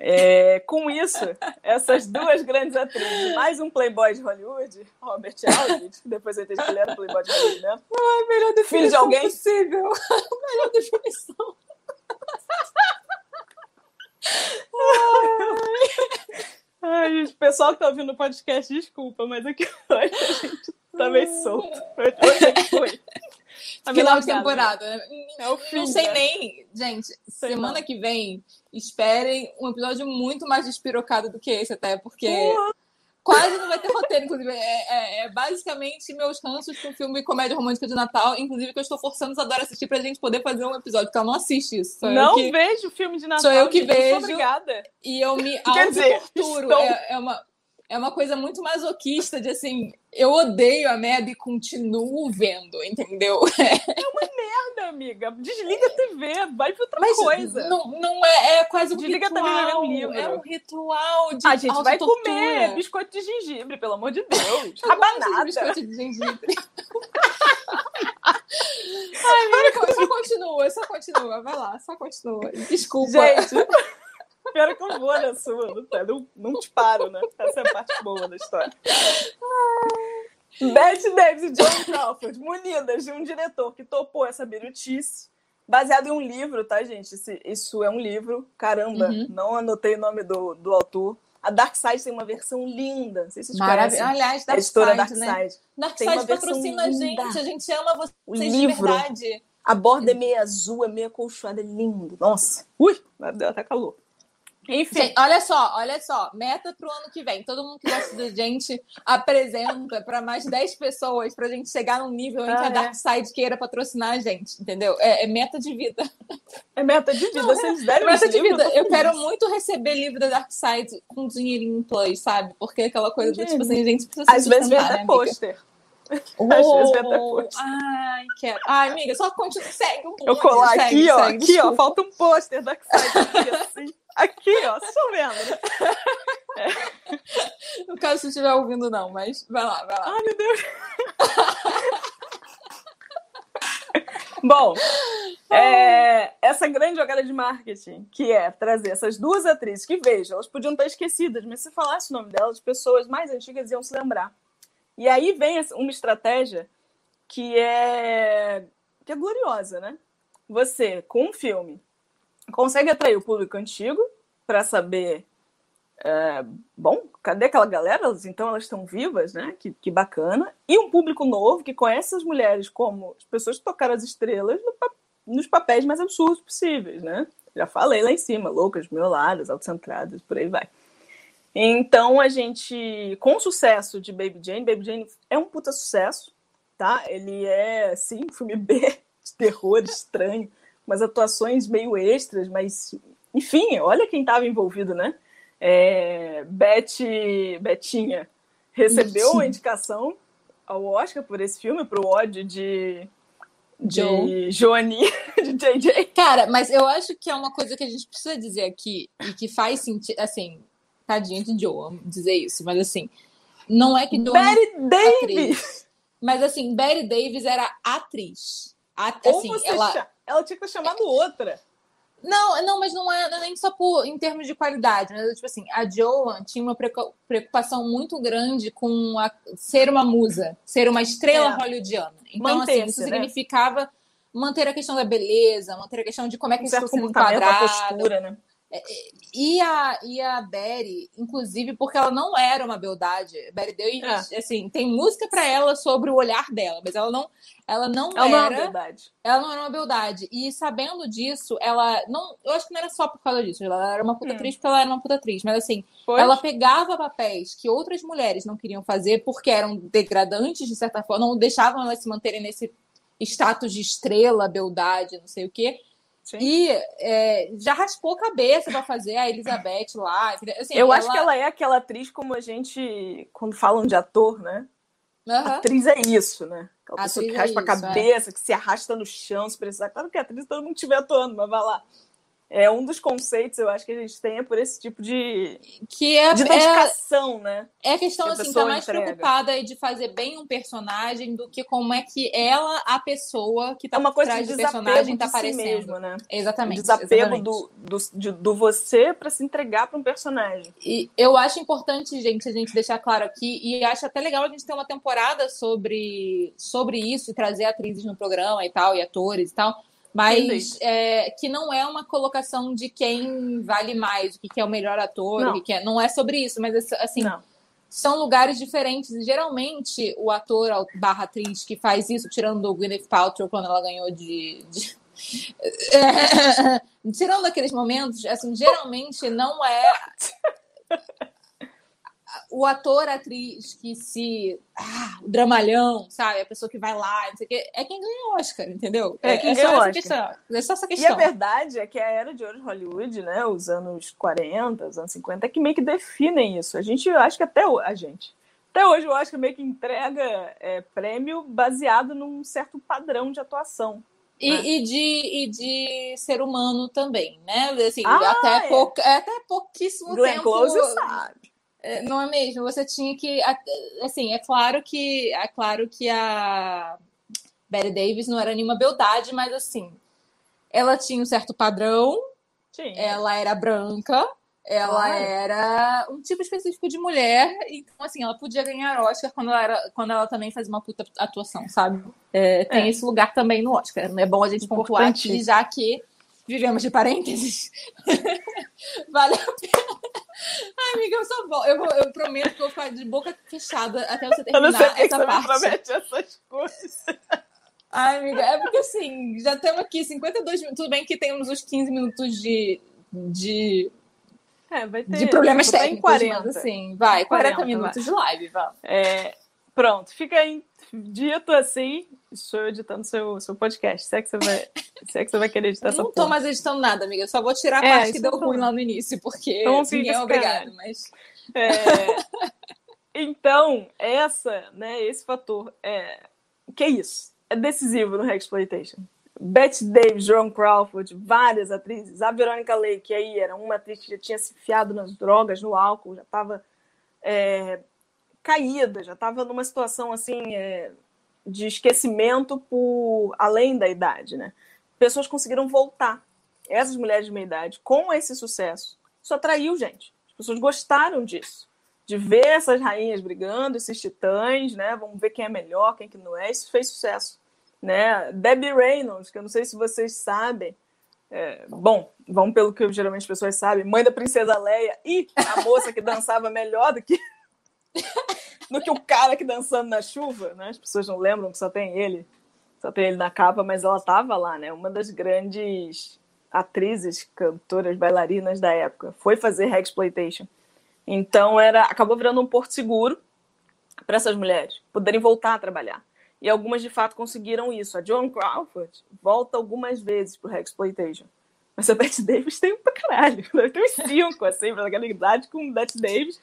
É, com isso, essas duas grandes atrizes, mais um playboy de Hollywood, Robert Aldrich, que depois eu entendi que ele era playboy de Hollywood, né? Ai, melhor definição Filho de alguém? possível. melhor definição. Ai, gente, o pessoal que tá ouvindo o podcast, desculpa, mas aqui hoje a gente tá meio solto. Hoje é que foi. A Final de temporada. Né? É o fim, Não sei né? nem. Gente, sei semana não. que vem, esperem um episódio muito mais despirocado do que esse, até, porque. Quase não vai ter roteiro, inclusive. É, é, é, basicamente meus ranços com filme comédia romântica de Natal, inclusive que eu estou forçando os Adora assistir pra gente poder fazer um episódio, porque ela não assiste isso. Sou não que... vejo filme de Natal. Sou eu que vejo. Obrigada. E eu me auto-torturo. Estou... É, é, uma, é uma coisa muito masoquista de assim, eu odeio a merda e continuo vendo, entendeu? É uma merda, amiga. Desliga a TV, vai pra outra Mas coisa. Não, não é, é quase um Desliga ritual. Também. É um ritual de A gente vai comer biscoito de gengibre, pelo amor de Deus. Rabanada. biscoito de gengibre. Ai, amiga, só continua, só continua. Vai lá, só continua. Desculpa. Gente... Espero que eu vou na sua, não, não te paro, né? Essa é a parte boa da história. Bette Davis e John Crawford, munidas de um diretor que topou essa birutice, baseado em um livro, tá, gente? Esse, isso é um livro, caramba, uhum. não anotei o nome do, do autor. A Dark Side tem uma versão linda, não sei se vocês Maravilha. conhecem. Aliás, Dark a editora Side, Dark Side. Né? Dark Side patrocina a gente, a gente ama vocês o livro, de verdade. A borda é meio azul, é meio acolchoada, é lindo. Nossa, ui, deu até calor. Enfim. Gente, olha só, olha só. Meta pro ano que vem. Todo mundo que gosta da gente apresenta para mais 10 pessoas pra gente chegar num nível em que ah, a Dark Side queira patrocinar a gente, entendeu? É, é meta de vida. É meta de vida, vocês deram é meta de vida. Eu, eu quero muito receber livro da Dark Side com dinheirinho em plus, sabe? Porque aquela coisa do tipo assim, gente precisa Às vezes vem até né, pôster. Oh, Às vezes vem até pôster. Ai, quero. Ai, amiga, só continua. Segue um pouco. Eu colar segue, aqui, ó. Segue, aqui, desculpa. ó. Falta um pôster da Dark Side aqui, assim. Aqui, ó, só vendo. É. No caso, se estiver ouvindo, não, mas vai lá, vai lá. Ai, meu Deus. Bom, é, essa grande jogada de marketing, que é trazer essas duas atrizes, que vejam, elas podiam estar esquecidas, mas se falasse o nome delas, as pessoas mais antigas iam se lembrar. E aí vem uma estratégia que é, que é gloriosa, né? Você, com um filme, consegue atrair o público antigo para saber, é, bom, cadê aquela galera? Então elas estão vivas, né? Que, que bacana. E um público novo que conhece as mulheres como as pessoas que tocaram as estrelas no, nos papéis mais absurdos possíveis, né? Já falei lá em cima, loucas, mioladas, autocentradas, por aí vai. Então a gente, com o sucesso de Baby Jane, Baby Jane é um puta sucesso, tá? Ele é, sim, filme B de terror estranho, umas atuações meio extras, mas enfim, olha quem estava envolvido, né? É, Beth, Betinha recebeu Betinha. a indicação ao Oscar por esse filme, pro ódio de, de Joanie, de JJ. Cara, mas eu acho que é uma coisa que a gente precisa dizer aqui e que faz sentido, assim, tadinha de Joe, dizer isso, mas assim, não é que Joe Betty Davis! Atriz, mas assim, Betty Davis era atriz. A, assim, ela... ela tinha que ter chamado outra. Não, não, mas não é, não é nem só por, em termos de qualidade, mas tipo assim, a Joan tinha uma preocupação muito grande com a, ser uma musa, ser uma estrela é. hollywoodiana. Então, assim, isso né? significava manter a questão da beleza, manter a questão de como é que isso está sendo enquadrado. postura, né? É, é, e a, e a Berry, inclusive, porque ela não era uma beldade. Berry deu, é. assim, tem música para ela sobre o olhar dela, mas ela não, ela não ela era. Não beldade. Ela não era uma beldade. E sabendo disso, ela não. Eu acho que não era só por causa disso. Ela era uma puta hum. atriz porque ela era uma puta atriz. Mas assim, pois. ela pegava papéis que outras mulheres não queriam fazer porque eram degradantes, de certa forma, não deixavam elas se manterem nesse status de estrela, beldade, não sei o quê Sim. E é, já raspou a cabeça para fazer a Elizabeth lá. Assim, eu ela... acho que ela é aquela atriz como a gente, quando falam de ator, né? Uhum. Atriz é isso, né? Aquela pessoa que raspa é isso, a cabeça, é. que se arrasta no chão se precisar. Claro que a atriz todo mundo estiver atuando, mas vai lá é um dos conceitos, eu acho que a gente tem é por esse tipo de, que é, de dedicação, é, né? É a questão, que a assim, tá mais entrega. preocupada de fazer bem um personagem do que como é que ela, a pessoa que tá é uma coisa por de personagem, tá aparecendo. Si mesmo, né? Exatamente. O desapego exatamente. Do, do, de, do você para se entregar para um personagem. E eu acho importante, gente, a gente deixar claro aqui, e acho até legal a gente ter uma temporada sobre, sobre isso, e trazer atrizes no programa e tal, e atores e tal mas é, que não é uma colocação de quem vale mais, o que é o melhor ator, não, o que é, não é sobre isso, mas assim, não. são lugares diferentes. E geralmente o ator barra atriz que faz isso, tirando o Gwyneth Paltrow quando ela ganhou de, de... É, tirando aqueles momentos, assim, geralmente não é o ator, atriz que se. Ah, o dramalhão, sabe? A pessoa que vai lá, não sei o quê, é quem ganha o Oscar, entendeu? É, quem é ganha o Oscar. Questão, é só essa questão. E a verdade é que a era de ouro de Hollywood, né? Os anos 40, os anos 50, é que meio que definem isso. A gente, acho que até a gente. Até hoje eu acho que meio que entrega é, prêmio baseado num certo padrão de atuação. E, né? e, de, e de ser humano também, né? Assim, ah, até, é. Pou, é até pouquíssimo Glenn tempo. Close sabe. Não é mesmo? Você tinha que. Assim, é claro que. É claro que a Betty Davis não era nenhuma beldade, mas assim, ela tinha um certo padrão. Sim. Ela era branca. Ela ah. era um tipo específico de mulher, então assim, ela podia ganhar Oscar quando ela, era, quando ela também fazia uma puta atuação, sabe? É, tem é. esse lugar também no Oscar. É bom a gente pontuar aqui, já que vivemos de parênteses. vale a pena. Ai, amiga, eu sou bom. Eu, eu prometo que eu vou ficar de boca fechada até você terminar eu não sei essa parte. Você promete essas coisas. Ai, amiga, é porque assim, já estamos aqui 52 minutos. Tudo bem que temos os 15 minutos de. de... É, vai ter. De problemas técnicos, 40. mas assim, vai, 40, 40 minutos vai. de live, vai. É, pronto, fica aí dito assim, estou editando seu, seu podcast. Se é que você vai, se é que você vai querer editar eu essa Não estou mais editando nada, amiga. Eu só vou tirar a é, parte que deu ruim lá no início, porque então, ninguém é obrigado, mas... É... então, essa, né, esse fator é... Que é isso? É decisivo no Exploitation. Bette Davis, Joan Crawford, várias atrizes. A Veronica Lake, que aí era uma atriz que já tinha se enfiado nas drogas, no álcool, já estava é, caída, já estava numa situação assim é, de esquecimento por além da idade, né? Pessoas conseguiram voltar. Essas mulheres de meia idade, com esse sucesso, isso atraiu gente. As pessoas gostaram disso, de ver essas rainhas brigando, esses titãs, né? Vamos ver quem é melhor, quem que não é. Isso fez sucesso, né? Debbie Reynolds, que eu não sei se vocês sabem, é, bom, vamos pelo que geralmente as pessoas sabem, mãe da princesa Leia e a moça que dançava melhor do que do que o cara que dançando na chuva, né? As pessoas não lembram que só tem ele, só tem ele na capa, mas ela tava lá, né? Uma das grandes atrizes, cantoras, bailarinas da época, foi fazer exploitation. Então era, acabou virando um porto seguro para essas mulheres poderem voltar a trabalhar. E algumas de fato conseguiram isso. A Joan Crawford volta algumas vezes pro exploitation. Mas a Bette Davis tem um pra caralho. Tem uns cinco, assim, pra aquela idade com Bette Davis.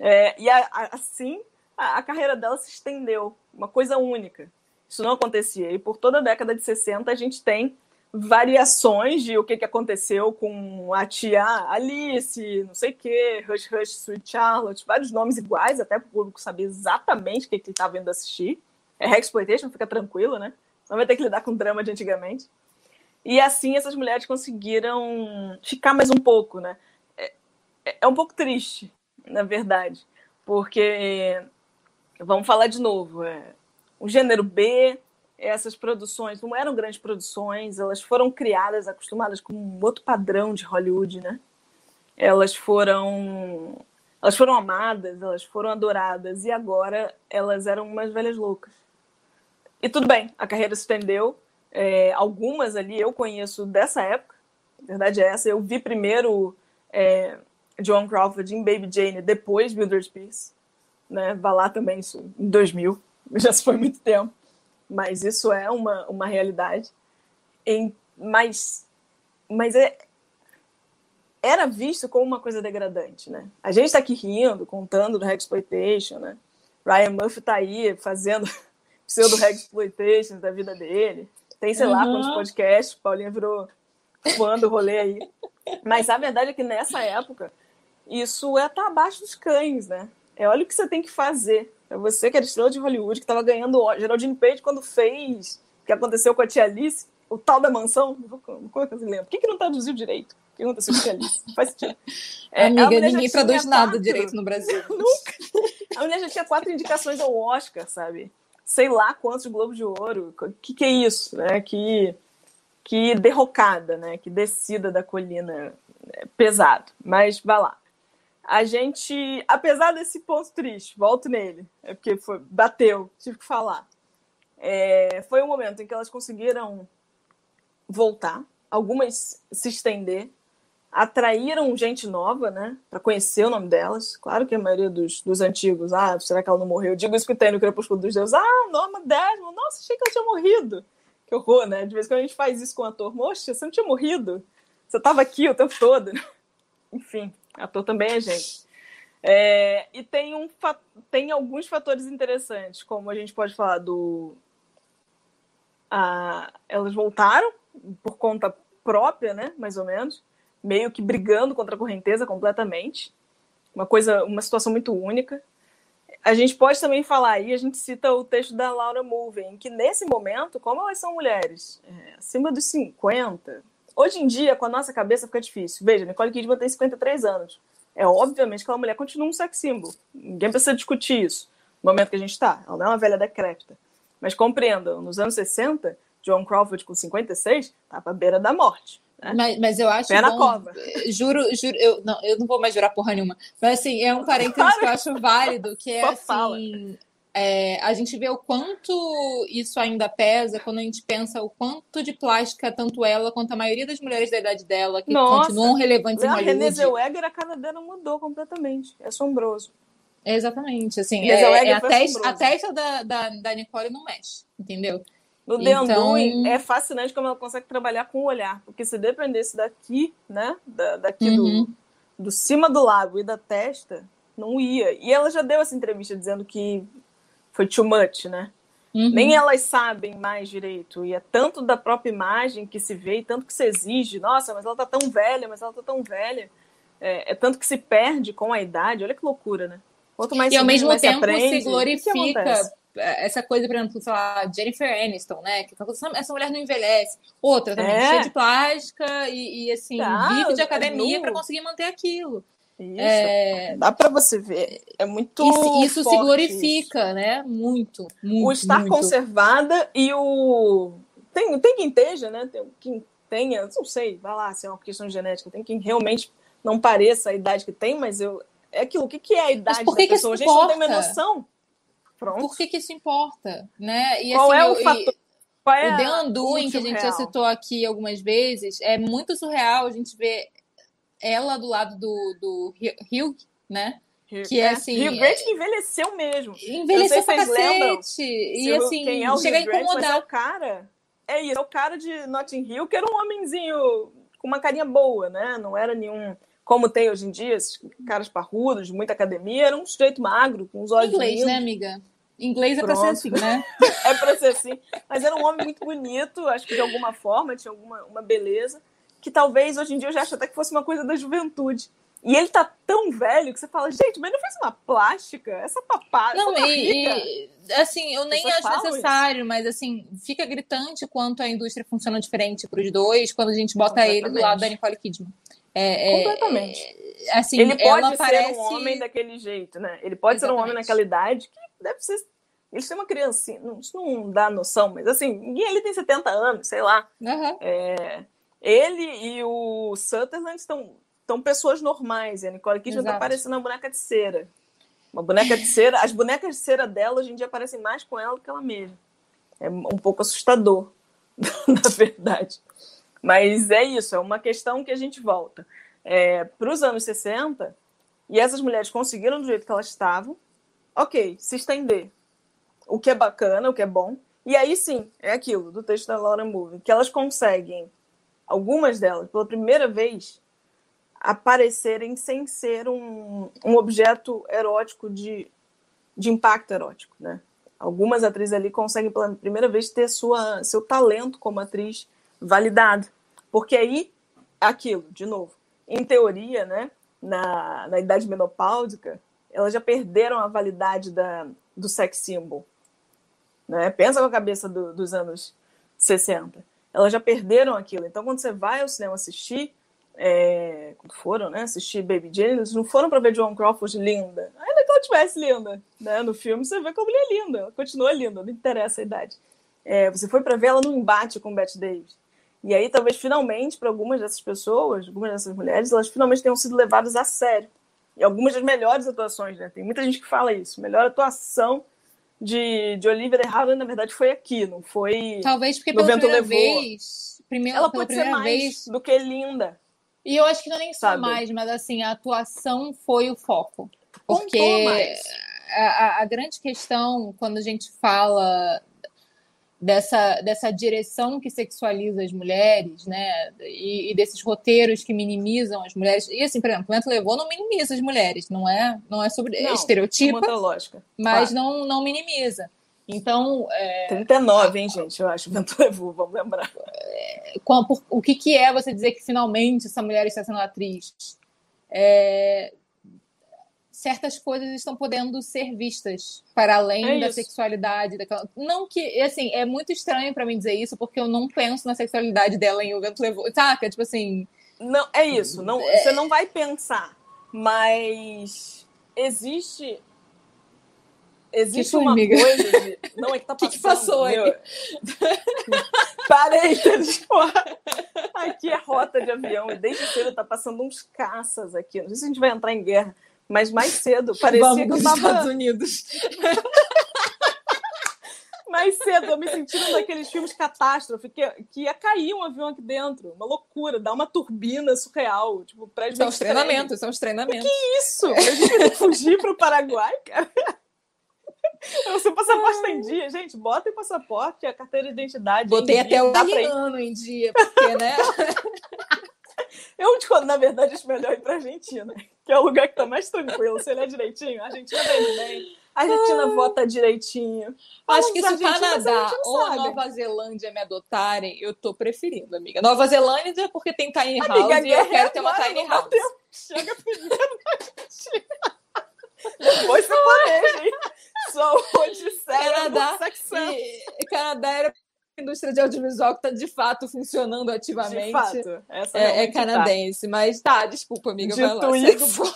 É, e a, a, assim a, a, carreira dela se estendeu. uma coisa única. Isso não acontecia. E por toda a década de 60 a gente tem variações de o que, que aconteceu com a tia Alice, não sei o quê, Hush Hush Sweet Charlotte, vários nomes iguais, até para o público saber exatamente o que, que ele estava vendo assistir. É Exploitation, fica tranquilo, né? Não vai ter que lidar com o drama de antigamente. E assim essas mulheres conseguiram ficar mais um pouco, né? É, é um pouco triste, na verdade, porque vamos falar de novo. É, o gênero B essas produções não eram grandes produções, elas foram criadas, acostumadas com um outro padrão de Hollywood, né? Elas foram elas foram amadas, elas foram adoradas e agora elas eram umas velhas loucas. E tudo bem, a carreira se estendeu. É, algumas ali eu conheço dessa época, a verdade é essa. Eu vi primeiro é, John Crawford em Baby Jane, depois Mildred Pierce. Né? Vá lá também, isso em 2000, já se foi muito tempo mas isso é uma, uma realidade. Em, mas mas é, era visto como uma coisa degradante, né? A gente está aqui rindo, contando do Exploitation, né? Ryan Murphy está aí fazendo pseudo Exploitation da vida dele. Tem, sei uhum. lá, quantos podcasts, Paulinha virou fã do rolê aí. Mas a verdade é que nessa época, isso é estar tá abaixo dos cães, né? É olha o que você tem que fazer é você que era estrela de Hollywood, que estava ganhando. Geraldine Page, quando fez o que aconteceu com a tia Alice, o tal da mansão. Como é que você lembra? Por que, que não traduziu direito? O que aconteceu com a tia Alice? Faz sentido. É, Amiga, ninguém traduz quatro... nada direito no Brasil. Nunca. A mulher já tinha quatro indicações ao Oscar, sabe? Sei lá quantos Globos de Ouro. O que, que é isso, né? Que, que derrocada, né? Que descida da colina. É pesado. Mas vai lá a gente, apesar desse ponto triste, volto nele, é porque foi, bateu, tive que falar. É, foi um momento em que elas conseguiram voltar, algumas se estender, atraíram gente nova, né, para conhecer o nome delas. Claro que a maioria dos, dos antigos, ah, será que ela não morreu? Eu digo isso que tem no Crepúsculo dos Deuses, ah, Norma Desmond, nossa, achei que ela tinha morrido. Que horror, né? De vez em quando a gente faz isso com o ator, moxa, você não tinha morrido? Você estava aqui o tempo todo. Enfim, Ator também é gente. É, e tem, um, tem alguns fatores interessantes, como a gente pode falar do. A, elas voltaram por conta própria, né? Mais ou menos, meio que brigando contra a correnteza completamente. Uma coisa, uma situação muito única. A gente pode também falar aí, a gente cita o texto da Laura Mulvey, que nesse momento, como elas são mulheres é, acima dos 50, Hoje em dia, com a nossa cabeça, fica difícil. Veja, Nicole Kidman tem 53 anos. É obviamente que aquela mulher continua um sex symbol. Ninguém precisa discutir isso no momento que a gente está. Ela não é uma velha decrépita. Mas compreendam, nos anos 60, John Crawford com 56 estava à beira da morte. Né? Mas, mas, eu acho Pé na cova. Juro, juro, eu não, eu não vou mais jurar porra nenhuma. Mas assim, é um parênteses que eu acho válido, que é Só assim. Fala é, a gente vê o quanto isso ainda pesa quando a gente pensa o quanto de plástica, tanto ela quanto a maioria das mulheres da idade dela, que Nossa, continuam relevantes em Hollywood. A Renée Zellweger, a cara dela mudou completamente. É assombroso. exatamente. Assim, é, é a, testa, a testa da, da, da Nicole não mexe, entendeu? No então... é fascinante como ela consegue trabalhar com o olhar, porque se dependesse daqui, né, da, daqui uhum. do, do cima do lábio e da testa, não ia. E ela já deu essa entrevista dizendo que foi too much, né? Uhum. Nem elas sabem mais direito. E é tanto da própria imagem que se vê, e tanto que se exige. Nossa, mas ela tá tão velha, mas ela tá tão velha. É, é tanto que se perde com a idade. Olha que loucura, né? Quanto mais e ao mesmo tempo se, aprende, se glorifica essa coisa, por exemplo, sei lá, Jennifer Aniston, né? Que essa mulher não envelhece. Outra também, é. cheia de plástica e, e assim, tá, vive de é academia para conseguir manter aquilo. Isso. É... Dá para você ver. É muito. Isso, isso se glorifica, isso. né? Muito, muito. O estar muito. conservada e o. Tem, tem quem esteja, né? Tem quem tenha, não sei, vai lá, se é uma questão genética, tem quem realmente não pareça a idade que tem, mas eu. É aquilo, o que, que é a idade da pessoa? A gente não tem uma noção. Pronto. Por que, que isso importa? Né? E, Qual assim, é o eu, fator? Qual é o Undoing, que a gente já citou aqui algumas vezes, é muito surreal a gente ver ela do lado do, do Hugh, né? Que é assim. Hugh Grant é... envelheceu mesmo. Envelheceu pra cacete. E assim, quem é o chega Hugh a incomodar. Grant, é o cara. É isso, é o cara de Notting Hill, que era um homenzinho com uma carinha boa, né? Não era nenhum. Como tem hoje em dia, esses caras parrudos, de muita academia, era um sujeito magro, com os olhos Inglês, lindos. né, amiga? Inglês é Pronto. pra ser assim, né? é pra ser assim. Mas era um homem muito bonito, acho que de alguma forma tinha alguma uma beleza, que talvez hoje em dia eu já acho até que fosse uma coisa da juventude. E ele tá tão velho que você fala, gente, mas não fez uma plástica? Essa papada. Não, e, e, assim, eu nem acho necessário, isso. mas assim, fica gritante quanto a indústria funciona diferente pros dois quando a gente bota ele do lado da Nicole Kidman. É, é Completamente. É, assim, ele pode ser parece... um homem daquele jeito, né? Ele pode Exatamente. ser um homem naquela idade que deve ser. Eles têm uma criancinha, não, isso não dá noção, mas assim, ninguém ali tem 70 anos, sei lá. Uhum. É, ele e o Sutherland estão estão pessoas normais. E a Nicole Kidman está parecendo uma boneca de cera. Uma boneca de cera. As bonecas de cera dela hoje em dia parecem mais com ela do que ela mesma. É um pouco assustador, na verdade. Mas é isso, é uma questão que a gente volta. É, Para os anos 60, e essas mulheres conseguiram do jeito que elas estavam, ok, se estender. O que é bacana, o que é bom. E aí sim, é aquilo do texto da Laura Moving, que elas conseguem, algumas delas, pela primeira vez, aparecerem sem ser um, um objeto erótico de, de impacto erótico, né? Algumas atrizes ali conseguem pela primeira vez ter sua, seu talento como atriz validado. Porque aí, aquilo, de novo, em teoria, né, na, na idade menopáusica, elas já perderam a validade da, do sex symbol. Né? Pensa com a cabeça do, dos anos 60. Elas já perderam aquilo. Então, quando você vai ao cinema assistir, é, quando foram né, assistir Baby Jane, eles não foram para ver Joan Crawford linda. Ainda que ela tivesse linda. Né? No filme você vê como ela é linda, ela continua linda, não interessa a idade. É, você foi para ver ela no embate com Bette Davis. E aí, talvez, finalmente, para algumas dessas pessoas, algumas dessas mulheres, elas finalmente tenham sido levadas a sério. E algumas das melhores atuações, né? Tem muita gente que fala isso. Melhor atuação de, de Olivia de Havilland, na verdade, foi aqui, não foi. Talvez porque pela primeira levou. vez. Primeiro, ela pode ser mais vez... do que linda. E eu acho que não é nem só mais, mas assim, a atuação foi o foco. Porque a, a, grande questão, quando a gente fala dessa, dessa direção que sexualiza as mulheres, né? E, e, desses roteiros que minimizam as mulheres. E assim, por exemplo, o Vento Levou não minimiza as mulheres, não é, não é sobre não, é mas claro. não, não minimiza. Então. É, 39, hein, gente? Eu acho. Vento levou, vamos lembrar. É, o que, que é você dizer que finalmente essa mulher está sendo atriz? É, certas coisas estão podendo ser vistas para além é da sexualidade daquela. Não que, assim, é muito estranho para mim dizer isso, porque eu não penso na sexualidade dela em O Vento Levou. Saca? Tipo assim. Não, é isso. Não, é... Você não vai pensar, mas existe Existe uma amiga? coisa de... Não, é que tá passando. O que, que passou aí? Parei. Aqui é rota de avião e desde cedo tá passando uns caças aqui. Não sei se a gente vai entrar em guerra, mas mais cedo parecia Vamos que eu tava... Estados Unidos. mais cedo, eu me sentindo naqueles filmes catástrofe, que, que ia cair um avião aqui dentro. Uma loucura, dar uma turbina surreal. Tipo, prédio são os treinamentos, são os treinamentos. O que isso? A gente vai fugir pro Paraguai, cara. O seu passaporte tá em dia, gente. Bota o passaporte, a carteira de identidade. Botei até o ano em dia, porque, né? Eu, na verdade, acho melhor ir pra Argentina, que é o lugar que tá mais tranquilo. Se ele é direitinho, a Argentina vem bem. A Argentina vota direitinho. Acho que se o Canadá ou a Nova Zelândia me adotarem, eu tô preferindo, amiga. Nova Zelândia, porque tem tiny house amiga, e eu quero ter uma tiny house. Chega primeiro na Argentina. Depois você planeja, hein? Só onde Canadá, e, Canadá era indústria de audiovisual que está de fato funcionando ativamente. De fato. Essa é, é tá. canadense, tá. mas tá, desculpa, amiga, Dito vai lá. Isso.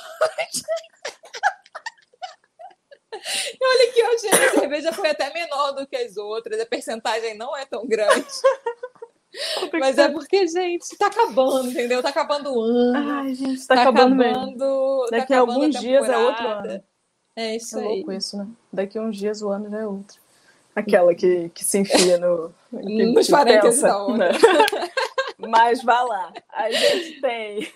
Olha que hoje a cerveja foi até menor do que as outras, a percentagem não é tão grande. Mas é porque, gente, tá acabando, entendeu? Tá acabando o ano. Ai, gente, tá, tá acabando, acabando tá Daqui a alguns a dias é outro ano. É isso é aí. louco isso, né? Daqui a uns dias o ano já é outro. Aquela que, que se enfia no. Que Nos parênteses da onda. Né? Mas vá lá. A gente tem.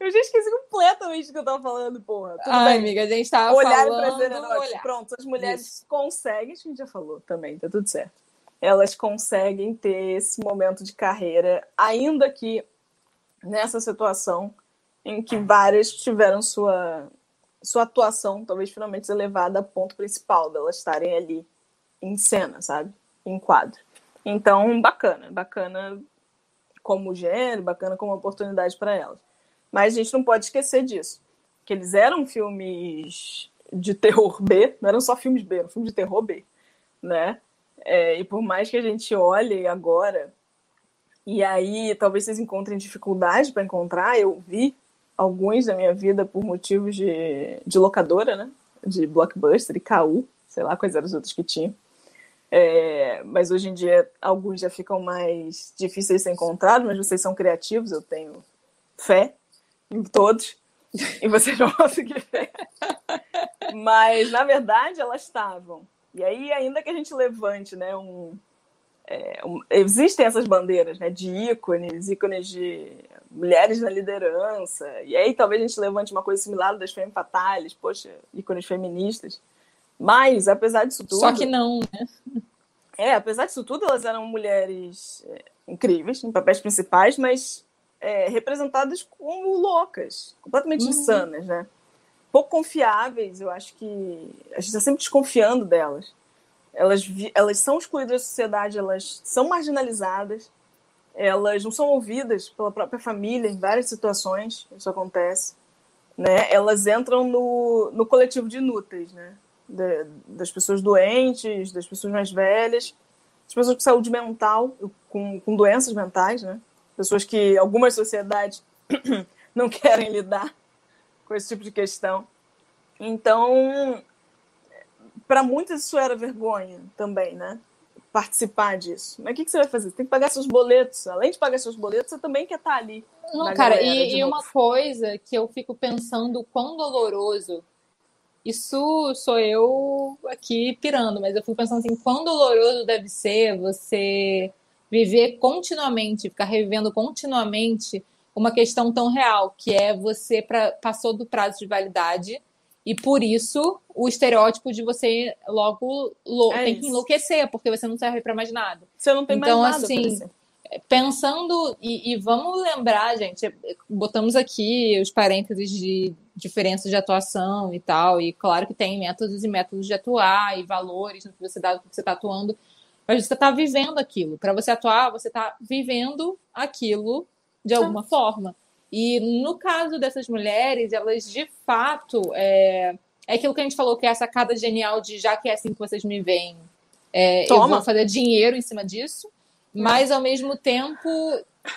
Eu já esqueci completamente o que eu tava falando, porra. Tudo Ai, bem. amiga, a gente tava olhar falando... Olhar olhar. Pronto, as mulheres Isso. conseguem, a gente já falou também, tá tudo certo. Elas conseguem ter esse momento de carreira, ainda que nessa situação em que várias tiveram sua, sua atuação talvez finalmente seja levada a ponto principal delas estarem ali em cena, sabe? Em quadro. Então, bacana, bacana como gênero, bacana como oportunidade para elas. Mas a gente não pode esquecer disso, que eles eram filmes de terror B, não eram só filmes B, eram filmes de terror B, né? É, e por mais que a gente olhe agora, e aí talvez vocês encontrem dificuldade para encontrar, eu vi alguns da minha vida por motivos de, de locadora, né? De blockbuster e KU, sei lá quais eram os outros que tinham. É, mas hoje em dia alguns já ficam mais difíceis de ser encontrados, mas vocês são criativos, eu tenho fé em todos, e vocês vão conseguir fé. Mas, na verdade, elas estavam. E aí, ainda que a gente levante né, um, é, um, existem essas bandeiras né, de ícones, ícones de mulheres na liderança, e aí talvez a gente levante uma coisa similar das Femme Fatales, poxa, ícones feministas. Mas, apesar disso tudo. Só que não, né? É, apesar disso tudo, elas eram mulheres é, incríveis, em papéis principais, mas é, representadas como loucas, completamente uhum. insanas, né? Pouco confiáveis, eu acho que a gente está sempre desconfiando delas. Elas, elas são excluídas da sociedade, elas são marginalizadas, elas não são ouvidas pela própria família em várias situações, isso acontece. Né? Elas entram no, no coletivo de inúteis, né? De, das pessoas doentes, das pessoas mais velhas, das pessoas com saúde mental, com, com doenças mentais, né? Pessoas que algumas sociedades não querem lidar com esse tipo de questão. Então, para muitos isso era vergonha também, né? Participar disso. Mas o que, que, você vai fazer? Você tem que pagar seus boletos. Além de pagar seus boletos, você também quer estar tá ali. Não, cara, e, e uma coisa que eu fico pensando quão doloroso. Isso sou eu aqui pirando, mas eu fico pensando assim, quão doloroso deve ser você viver continuamente, ficar revivendo continuamente uma questão tão real, que é você pra, passou do prazo de validade e por isso o estereótipo de você logo é tem isso. que enlouquecer, porque você não serve para mais nada. Você não tem então, mais nada. Então, assim, pensando, e, e, vamos lembrar, gente, botamos aqui os parênteses de diferenças de atuação e tal, e claro que tem métodos e métodos de atuar, e valores no que você dá, no que você está atuando, mas você está vivendo aquilo. Para você atuar, você está vivendo aquilo de alguma forma. E no caso dessas mulheres, elas de fato. É, é aquilo que a gente falou, que é a sacada genial de já que é assim que vocês me veem, é, eu vou fazer dinheiro em cima disso. Mas ao mesmo tempo,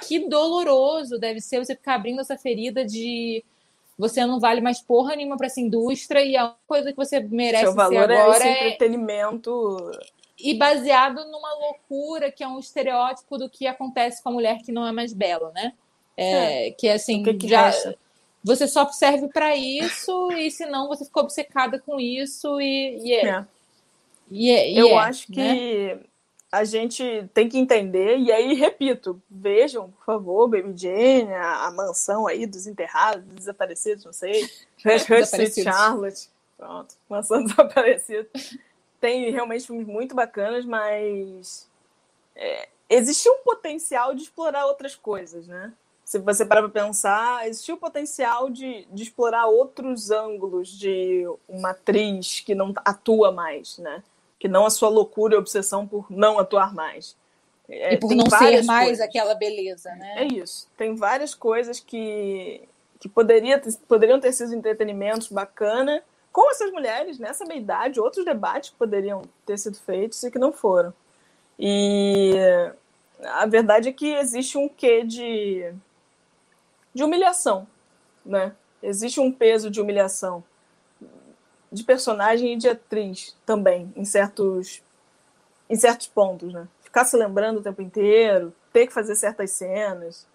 que doloroso deve ser você ficar abrindo essa ferida de você não vale mais porra nenhuma para essa indústria e a coisa que você merece Seu valor ser agora é esse entretenimento e baseado numa loucura que é um estereótipo do que acontece com a mulher que não é mais bela, né? É, é. Que assim, que que já você só serve para isso e senão você ficou obcecada com isso e, e é. é. E é, e Eu é, acho que né? A gente tem que entender, e aí, repito, vejam, por favor, Baby Jane, a, a mansão aí dos enterrados, dos desaparecidos, não sei, Red Charlotte, pronto, mansão desaparecida. Tem realmente filmes muito bacanas, mas é, existe um potencial de explorar outras coisas, né? se você parar para pensar, existiu o potencial de, de explorar outros ângulos de uma atriz que não atua mais, né? Que não a sua loucura e obsessão por não atuar mais. É, e por não ser mais coisas. aquela beleza, né? É isso. Tem várias coisas que, que poderia poderiam ter sido entretenimentos bacana com essas mulheres nessa meia idade, outros debates que poderiam ter sido feitos e que não foram. E a verdade é que existe um quê de de humilhação, né? Existe um peso de humilhação de personagem e de atriz também, em certos, em certos pontos, né? Ficar se lembrando o tempo inteiro, ter que fazer certas cenas.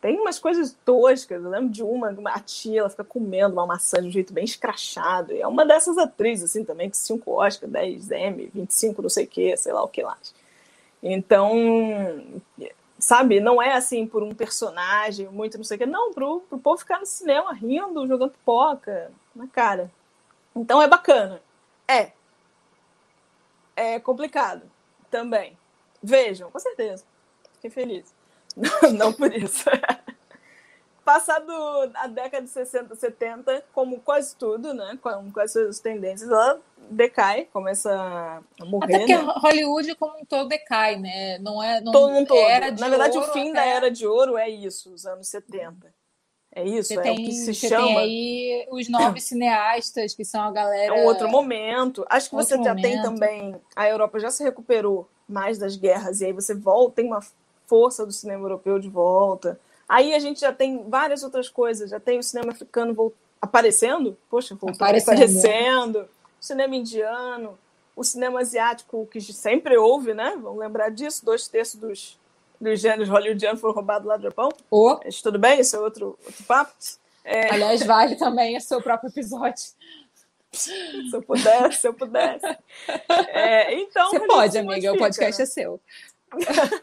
Tem umas coisas toscas, eu lembro de uma, a tia, ela fica comendo uma maçã de um jeito bem escrachado. E é uma dessas atrizes, assim, também, que 5 Oscar, 10 M, 25 não sei o que, sei lá o que lá. Então, sabe? Não é assim por um personagem, muito não sei o que. Não, pro, pro povo ficar no cinema rindo, jogando pipoca na cara. Então é bacana. É. É complicado também. Vejam, com certeza. Fiquei feliz. Não, não por isso. passado a década de 60, 70, como quase tudo, né? Com, com essas tendências, ela decai, começa a morrer. Até porque né? Hollywood como um todo decai, né? Não é. Não Todo mundo todo. era Na verdade, o ouro fim até- da era de ouro é isso, os anos 70. É isso, Você é tem, o que se você chama. tem aí os novos cineastas, que são a É galera. um outro momento. Acho que você já tem momento. também. A Europa já se recuperou mais das guerras, e aí você volta, tem uma força do cinema europeu de volta. Aí a gente já tem várias outras coisas. Já tem o cinema africano vol- aparecendo. Poxa, voltou Aparecendo. aparecendo. O cinema indiano. O cinema asiático, que sempre houve, né? Vamos lembrar disso. Dois terços dos, dos gêneros hollywoodianos foram roubados lá do Japão. Ou, Mas tudo bem, isso é outro, outro papo. É, aliás, vale também o seu próprio episódio. se eu pudesse, se eu pudesse. É, então, Você pode, amiga, o podcast né? é seu.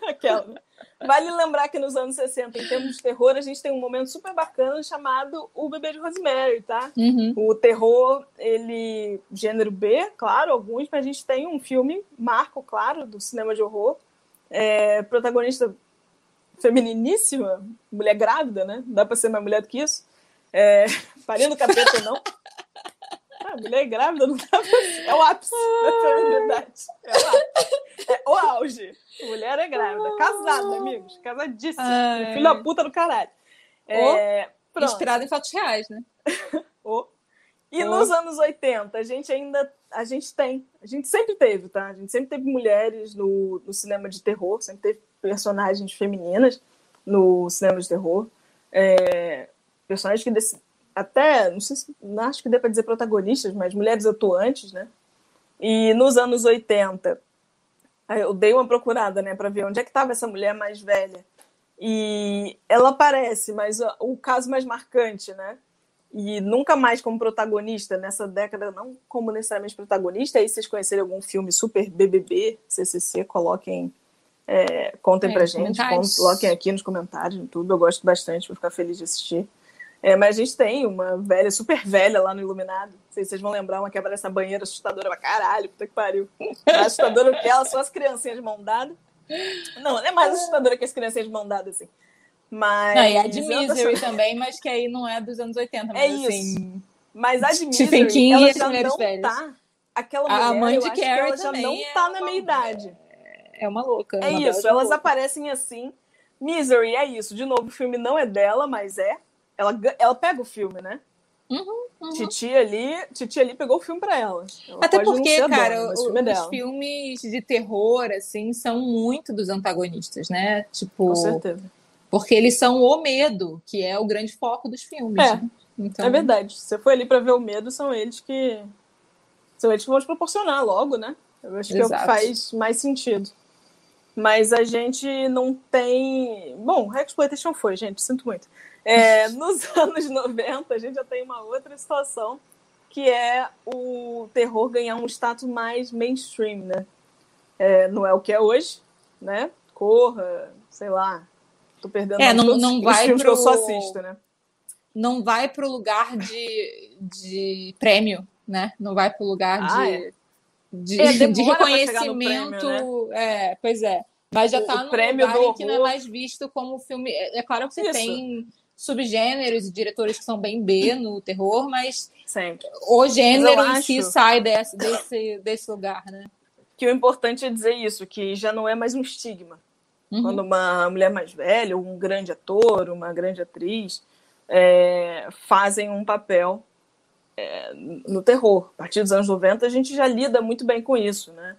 Aquela, né? Vale lembrar que nos anos 60, em termos de terror, a gente tem um momento super bacana chamado O Bebê de Rosemary, tá? Uhum. O terror, ele. gênero B, claro, alguns, mas a gente tem um filme, marco, claro, do cinema de horror. É, protagonista femininíssima, mulher grávida, né? Não dá pra ser mais mulher do que isso. É, parindo capeta ou não. Ah, mulher grávida não dá pra ser. É o ápice da feminilidade. É o ápice. É o auge. Mulher é grávida. Casada, amigos. Casadíssima. Ai. Filho da puta do caralho. É. Inspirado em fatos reais, né? Oh. E Oh. nos anos 80, a gente ainda. A gente tem. A gente sempre teve, tá? A gente sempre teve mulheres no, no cinema de terror, sempre teve personagens femininas no cinema de terror. É, personagens que desse- até, não sei se. Não acho que dê pra dizer protagonistas, mas mulheres atuantes, né? E nos anos 80, aí eu dei uma procurada, né, pra ver onde é que tava essa mulher mais velha. E ela aparece, mas o caso mais marcante, né? E nunca mais como protagonista nessa década, não como necessariamente protagonista. Aí vocês conhecerem algum filme super BBB, CCC, coloquem, é, contem É, pra gente, coloquem aqui nos comentários, tudo. Eu gosto bastante, vou ficar feliz de assistir. É, mas a gente tem uma velha, super velha lá no Iluminado. Não sei se vocês vão lembrar, uma que aparece na banheira assustadora pra caralho, puta que pariu. Mais assustadora que ela, só as criancinhas de mão dada. Não, não é mais assustadora que as criancinhas de mão dada, assim. Mas. Não, e a de tô Misery também, mas que aí não é dos anos 80. Mas, É isso. assim, Mas a de Misery, King ela já não velhas. tá. Aquela A mulher, mãe eu de Carrie ela já não é tá na uma- meia idade. é uma louca. É uma isso, elas louca. aparecem assim. Misery é isso. De novo, o filme não é dela, mas é. Ela, ela pega o filme, né? Uhum, uhum. Titi ali, Titi ali pegou o filme pra ela. Ela Até porque, cara, dona, o- filme é os filmes de terror, assim, são muito dos antagonistas, né? Tipo, Com certeza. Porque eles são o medo, que é o grande foco dos filmes. É. né? Então, É verdade. Se você foi ali pra ver o medo, são eles que. São eles que vão te proporcionar logo, né? Eu acho que é o que Exato. faz mais sentido. Mas a gente não tem. Bom, Exploitation foi, gente, sinto muito. É, nos anos 90, a gente já tem uma outra situação, que é o terror ganhar um status mais mainstream, né? É, não é o que é hoje, né? Corra, sei lá. Tô perdendo É, não- todos não vai filmes que eu só pro- assisto, né? não vai pro lugar de, de prêmio, né? Não vai pro lugar Ah, de, é. de, É, de reconhecimento. prêmio, É, pois é. Mas já O- tá no prêmio lugar que não é mais visto como filme. É, é claro que você Isso. tem subgêneros e diretores que são bem B no terror, mas Sempre. o gênero em si sai desse, desse, desse lugar, né? Que o importante é dizer isso, que já não é mais um estigma. Uhum. Quando uma mulher mais velha, um grande ator, uma grande atriz, é, fazem um papel é, no terror. A partir dos anos 90, a gente já lida muito bem com isso, né?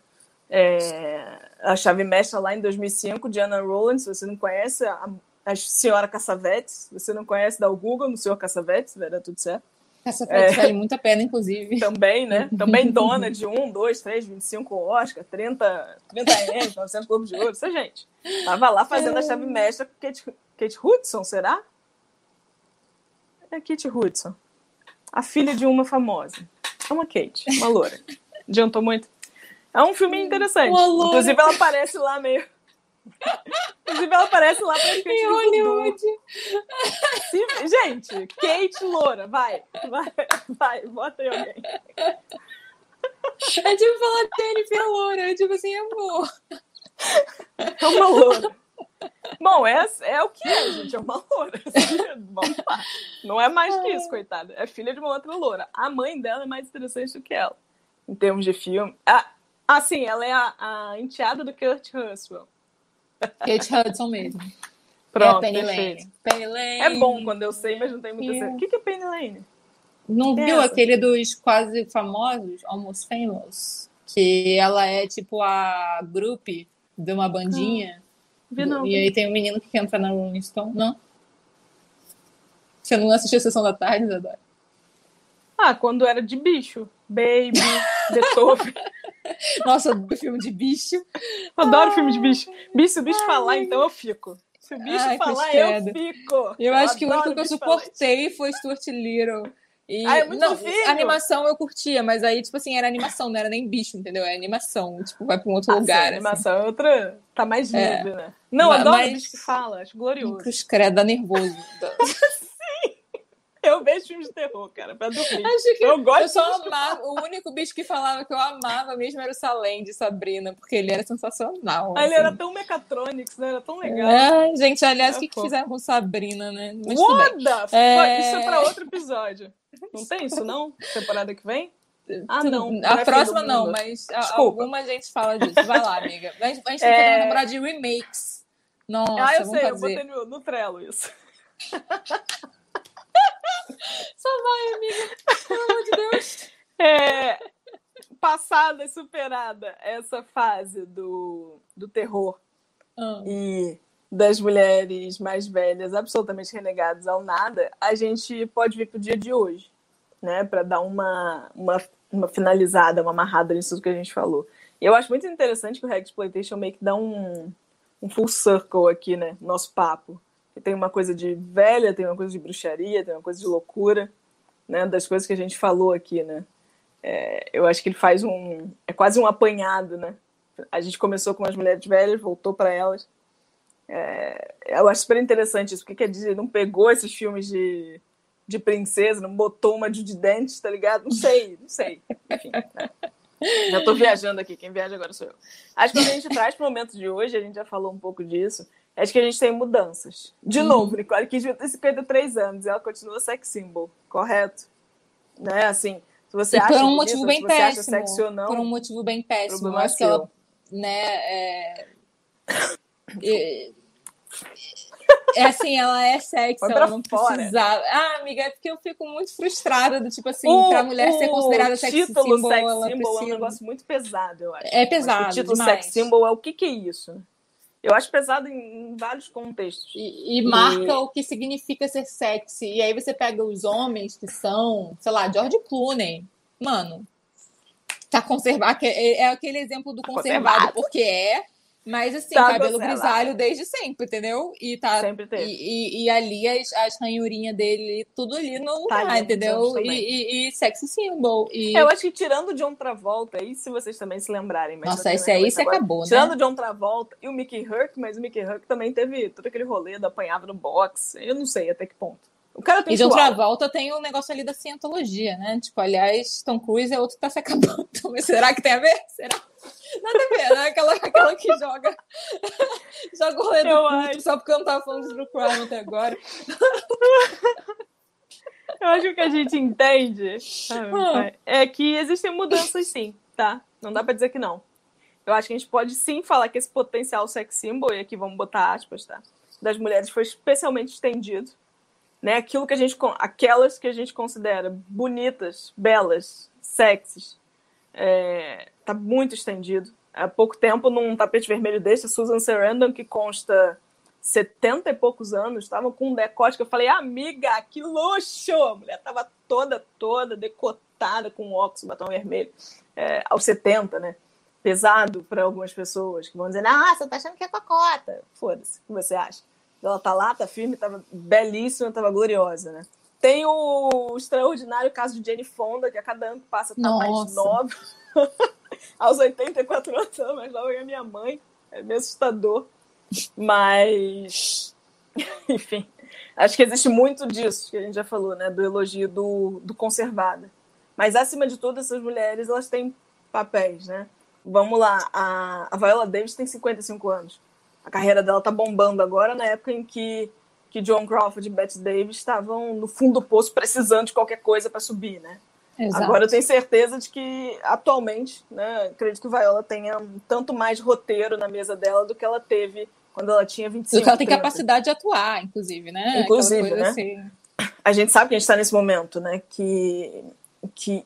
É, a chave mestra lá em 2005, Diana Rowland, se você não conhece, a, a senhora Cassavetes, se você não conhece, dá o Google no senhor Cassavetes, vai dar tudo certo. Essa É. foto vale muito a pena, inclusive. Também, né? Também dona de 1, 2, 3, 25 Oscar, 30, 30 Emmys, 900 Globos de Ouro, essa gente. Tava lá fazendo a chave mestra com Kate, Kate Hudson, será? É Kate Hudson. A filha de uma famosa. É uma Kate, uma loura. Adiantou muito. É um filme interessante. Inclusive, ela aparece lá meio. Inclusive, ela aparece lá praticamente Em no Hollywood. Se- Gente, Kate Loura, vai, vai, vai, bota aí alguém. É tipo falar Jennifer Loura, é tipo assim, amor. É uma loura. Bom, é, é o que é, gente. É uma loura. Lá. Não é mais que isso, coitada. É filha de uma outra loura. A mãe dela é mais interessante do que ela, em termos de filme. Ah, ah sim, ela é a, a enteada do Kurt Russell. Kate Hudson mesmo. Pronto, é Penny. Lane. Penny Lane. É bom quando eu sei, mas não tem muita certeza. O que que é Penny Lane? Não é viu essa? aquele dos quase famosos, Almost Famous? Que ela é tipo a group de uma bandinha. Vi não. E aí tem um menino que quer entrar na Rolling Stone. Não? Você não assistiu a Sessão da Tarde, Isadora? Ah, quando era de bicho. Baby, Beethoven. Nossa, do filme de bicho. Adoro filme de bicho. Bicho, se o bicho falar, então eu fico. Se o bicho Ai, falar, eu fico. Eu acho que o único que eu bicho suportei foi Stuart Little. E, Ah, é muito não, a animação eu curtia, mas aí, tipo assim, era animação, não era nem bicho, entendeu? É animação, tipo, vai pra um outro Ah, sim, lugar. a assim. animação é outra. Tá mais É. livre, né? Não, Ma- adoro mas- bicho que fala, acho glorioso. Cruz credo, dá nervoso. Eu vejo filmes de terror, cara, pra dormir. Acho que Eu gosto eu só amava. O único bicho que falava que eu amava mesmo era o Salem de Sabrina, porque ele era sensacional. Ah, Ele assim. era tão Mechatronics, né? Era tão legal. É, gente, aliás, É o que, que fizeram com Sabrina, né? Mas. What fuck? É. Isso é pra outro episódio. Não tem isso, não? Temporada que vem? Ah, não. A é próxima não, mas a- alguma gente fala disso. Vai lá, amiga. A gente, a gente tem É. que lembrar de remakes. Nossa, ah, eu sei, eu fazer. botei no, no Trello isso. Só vai, amiga. Pelo amor de Deus. É, passada e superada essa fase do, do terror Ah, e das mulheres mais velhas absolutamente renegadas ao nada, a gente pode vir pro dia de hoje, né? Para dar uma, uma, uma finalizada, uma amarrada nisso que a gente falou. Eu acho muito interessante que o Reg Exploitation meio que dá um, um full circle aqui, né? no Nosso papo. Tem uma coisa de velha, tem uma coisa de bruxaria, tem uma coisa de loucura, né? Das coisas que a gente falou aqui, né? É, eu acho que ele faz um. É quase um apanhado, né? A gente começou com as mulheres velhas, voltou para elas. É, eu acho super interessante isso, porque a Disney não pegou esses filmes de, de princesa, não botou uma de dentes, tá ligado? Não sei, não sei. Enfim, né? Já tô viajando aqui, quem viaja agora sou eu. Acho que quando a gente traz pro momento de hoje, a gente já falou um pouco disso, acho que a gente tem mudanças. De Uhum. novo, Nicole Kidman tem 53 anos e ela continua sex symbol, correto? Né, assim, se você E acha por um motivo se bem péssimo. sexy ou não, Por um motivo bem péssimo. Eu acho que ela, né, é... é- É assim, ela é sexy, ela não fora. precisava. Ah, amiga, é porque eu fico muito frustrada do tipo assim, O- pra mulher ser considerada sex título symbol, sex ela symbol é um precisa... negócio muito pesado, eu acho. É pesado O título demais. sex symbol é o que, que é isso? Eu acho pesado em vários contextos. E, e marca o que significa ser sexy. E aí você pega os homens que são, sei lá, George Clooney. Mano, tá conservado. É, é aquele exemplo do conservado, Conservado. porque é. Mas assim, Tá cabelo grisalho desde sempre, entendeu? E tá. Sempre teve. E, e- e ali as, as ranhurinhas dele, tudo ali no Tá lugar, entendeu? E, e, e sexy symbol. E... Eu acho que tirando John Travolta, aí se vocês também se lembrarem. Mas Nossa, esse aí agora. acabou, né? Tirando John Travolta e o Mickey Herc, mas o Mickey Herc também teve todo aquele rolê do apanhava no box. Eu não sei até que ponto. O cara tem E de outra volta tem o negócio ali da cientologia, né? Tipo, aliás, Tom Cruise é outro que tá se acabando. Mas será que tem a ver? Será? Nada a ver, né? Aquela, aquela que joga, joga o rolê do culto só porque eu não tava falando de True Crime até agora. Eu acho que o que a gente entende Ah. é que existem mudanças sim, tá? Não dá pra dizer que não. Eu acho que a gente pode sim falar que esse potencial sex symbol, e aqui vamos botar aspas, tá? Das mulheres foi especialmente estendido. Né? Aquilo que a gente, aquelas que a gente considera bonitas, belas, sexys, é, tá muito estendido. Há pouco tempo, num tapete vermelho desse, a Susan Sarandon, que consta 70 e poucos anos, estava com um decote que eu falei, amiga, que luxo! A mulher tava toda, toda decotada com óculos, batom vermelho, é, aos 70, né? Pesado para algumas pessoas que vão dizer, nossa, tá achando que é cocota. Foda-se, o que você acha? Ela tá lá, tá firme, tava belíssima, tava gloriosa, né? Tem o extraordinário caso de Jane Fonda, que a cada ano que passa tá mais Nossa. nova. Aos 84 anos, ela é mais nova que a minha mãe. É meio assustador. Mas, enfim, acho que existe muito disso que a gente já falou, né? Do elogio do, do conservada. Mas, acima de tudo, essas mulheres, elas têm papéis, né? Vamos lá, a, a Viola Davis tem 55 anos. A carreira dela tá bombando agora, na época em que, que John Crawford e Bette Davis estavam no fundo do poço precisando de qualquer coisa para subir, né? Exato. Agora eu tenho certeza de que atualmente, né, acredito que Viola tenha tanto mais roteiro na mesa dela do que ela teve quando ela tinha 25 Do que ela tem 30. capacidade de atuar, inclusive, né? Inclusive, né? Assim. A gente sabe que a gente está nesse momento, né? Que, que,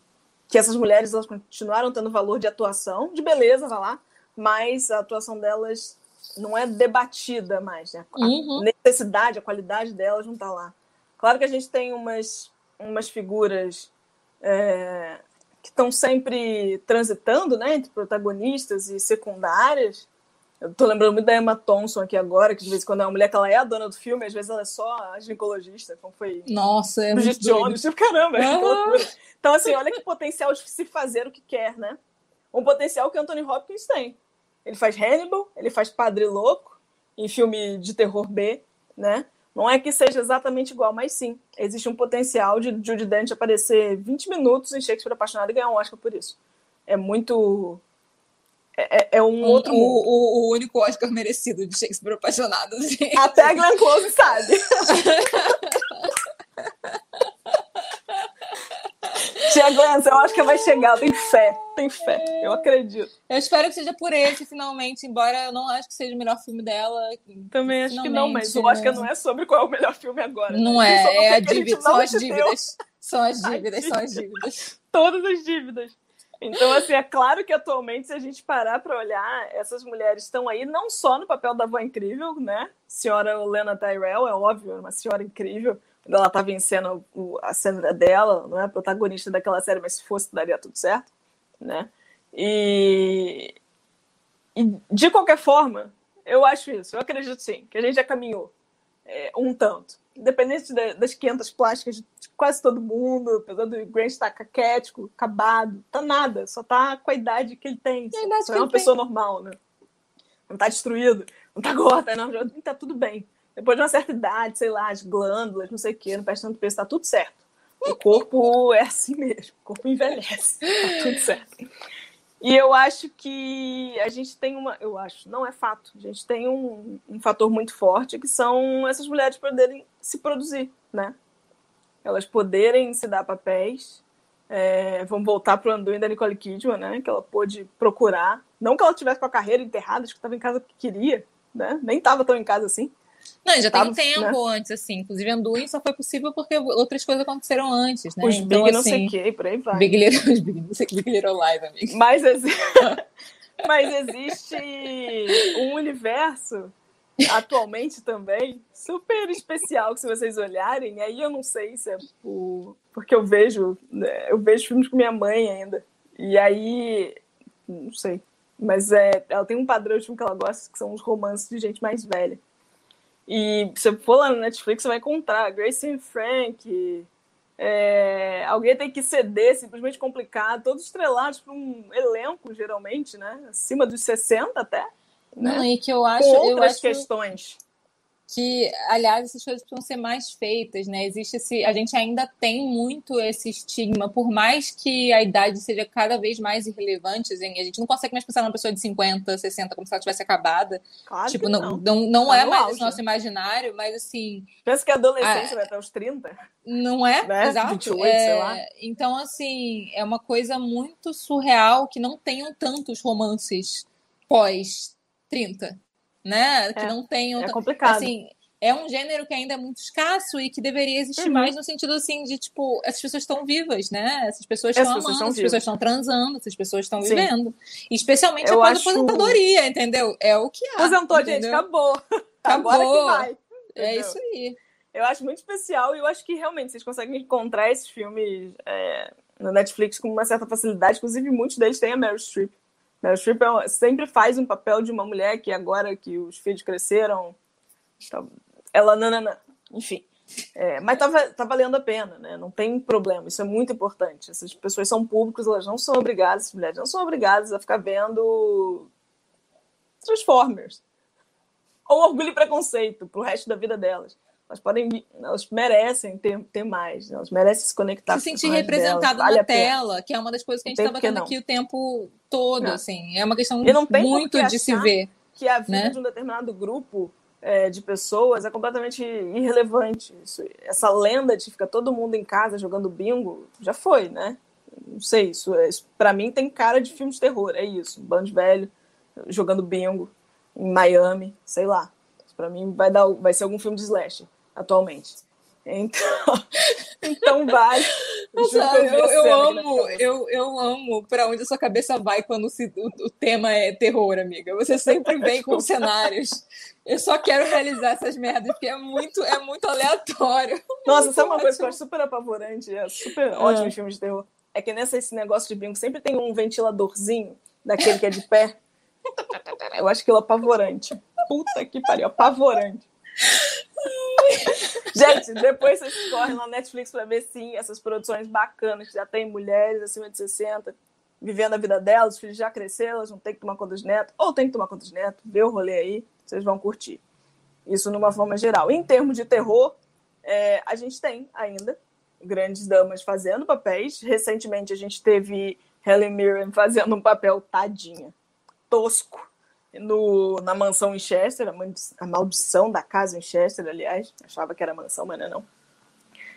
que essas mulheres elas continuaram tendo valor de atuação, de beleza, vai lá, mas a atuação delas não é debatida mais, né? A uhum. necessidade, a qualidade delas não está lá. Claro que a gente tem umas, umas figuras é, que estão sempre transitando né, entre protagonistas e secundárias. Eu tô lembrando muito da Emma Thompson aqui agora, que de vez em quando é uma mulher que ela é a dona do filme, às vezes ela é só a ginecologista, como foi. Nossa, é Bridget Jones, tipo, caramba, é Então, assim, olha que potencial de se fazer o que quer, né? Um potencial que Anthony Hopkins tem. Ele faz Hannibal, ele faz Padre Louco, em filme de terror B, né? Não é que seja exatamente igual, mas sim, existe um potencial de Judy Dent aparecer 20 minutos em Shakespeare Apaixonado e ganhar um Oscar por isso. É muito. É, é, é um, um, outro. O, o, o, único Oscar merecido de Shakespeare Apaixonado. Até a Glenn Close sabe. Tia Glenn, eu acho que vai chegar, tem fé, tem fé, eu acredito. Eu espero que seja por esse, finalmente, embora eu não acho que seja o melhor filme dela. Também acho que não, mas o Oscar não é sobre qual é o melhor filme agora. Né? Não né? é, é a dívida, são as dívidas. São as dívidas, são as dívidas. Todas as dívidas. Então, assim, é claro que atualmente, se a gente parar para olhar, essas mulheres estão aí não só no papel da avó incrível, né? Senhora Lena Tyrell, é óbvio, é uma senhora incrível, ela tá vencendo a cena dela, não é a protagonista daquela série, mas se fosse daria tudo certo, né? E, e de qualquer forma, eu acho isso, eu acredito sim, que a gente já caminhou é, um tanto. Independente das 500 plásticas de quase todo mundo, apesar do Grant estar caquético, acabado, tá nada, só tá com a idade que ele tem. Só, só é uma pessoa tem. normal, né? Não tá destruído, não tá gorda, não, tá tudo bem. Depois de uma certa idade, sei lá, as glândulas, não sei o quê, não presta tanto peso, tá tudo certo. O corpo é assim mesmo, o corpo envelhece, tá tudo certo. E eu acho que a gente tem uma. Eu acho, não é fato. A gente tem um, um fator muito forte que são essas mulheres poderem se produzir, né? Elas poderem se dar papéis. É, vamos voltar para o Anduin da Nicole Kidman, né? Que ela pôde procurar. Não que ela tivesse com a carreira enterrada, acho que estava em casa porque queria, né? Nem estava tão em casa assim. Não, já tem tempo né? antes, assim. Inclusive, Anduin só foi possível porque outras coisas aconteceram antes, né? Os então, Big não sei o assim, quê, por aí vai. Big Little, os Big, não sei Big Little Live, amigo. Mas, mas existe um universo atualmente também super especial que se vocês olharem, aí eu não sei se é por... porque eu vejo, né, eu vejo filmes com minha mãe ainda. E aí, não sei, mas é, ela tem um padrão de filme que ela gosta, que são os romances de gente mais velha. E se você for lá no Netflix, você vai encontrar Grace Frank, é, alguém tem que ceder, simplesmente complicado, todos estrelados por um elenco, geralmente, né? Acima dos 60 até. Né? Não, e que eu acho. Com outras eu acho... questões que, aliás, essas coisas precisam ser mais feitas, né? Existe esse, a gente ainda tem muito esse estigma, por mais que a idade seja cada vez mais irrelevante, assim, a gente não consegue mais pensar numa pessoa de 50, 60 como se ela tivesse acabada. Claro tipo, não, não, não, não tá é mais auge. nosso imaginário, mas assim. Pensa que a adolescência a, vai até os 30. Não é? Né? Exato. 28, é, sei lá. Então, assim, é uma coisa muito surreal que não tenham tantos romances pós 30 né? Que é, não tenham. É complicado. Assim, é um gênero que ainda é muito escasso e que deveria existir uhum. mais no sentido assim de tipo, essas pessoas estão vivas, né? Essas pessoas estão amando, essas pessoas estão transando, essas pessoas estão vivendo. E especialmente Eu após acho... a aposentadoria, entendeu? É o que há. Aposentou, entendeu? gente, acabou. Acabou. Agora que vai. É entendeu? É isso aí. Eu acho muito especial e eu acho que realmente vocês conseguem encontrar esses filmes é, no Netflix com uma certa facilidade. Inclusive, muitos deles têm a Meryl Streep. Meryl Streep é, sempre faz um papel de uma mulher que agora que os filhos cresceram, ela nanana, enfim. É, mas tá, tá valendo a pena, né? Não tem problema, isso é muito importante. Essas pessoas são públicas, elas não são obrigadas, essas mulheres não são obrigadas a ficar vendo Transformers ou Orgulho e Preconceito pro resto da vida delas elas podem, elas merecem ter, ter mais, elas merecem se conectar. Se sentir representado vale na tela, que é uma das coisas que a gente está batendo aqui o tempo todo, não. assim. É uma questão muito de se ver. que a vida né? de um determinado grupo é, de pessoas é completamente irrelevante. Isso, essa lenda de ficar todo mundo em casa jogando bingo já foi, né? Não sei, isso, é, isso para mim tem cara de filme de terror, é isso. Um bando velho jogando bingo em Miami, sei lá. Para mim vai dar, vai ser algum filme de slash atualmente. Então, então vai. Nossa, eu, eu amo, eu, eu amo para onde a sua cabeça vai quando se, o, o, tema é terror, amiga. Você sempre vem com cenários. Eu só quero realizar essas merdas, porque é muito, é muito aleatório. Nossa, muito sabe uma coisa que eu acho super apavorante? É super é. ótimo filme de terror. É que nessa esse negócio de brinco sempre tem um ventiladorzinho daquele que é de pé. Eu acho aquilo apavorante. Puta que pariu, apavorante. Gente, depois vocês correm na Netflix para ver sim essas produções bacanas, que já tem mulheres acima de 60 vivendo a vida delas, os filhos já cresceram, elas não tem que tomar conta dos netos, ou tem que tomar conta dos netos, vê o rolê aí, vocês vão curtir. Isso numa forma geral. Em termos de terror, é, a gente tem ainda grandes damas fazendo papéis. Recentemente a gente teve Helen Mirren fazendo um papel tadinha, tosco, no, na mansão em Chester, a maldição da casa em Chester, aliás. Achava que era mansão, mas não é não.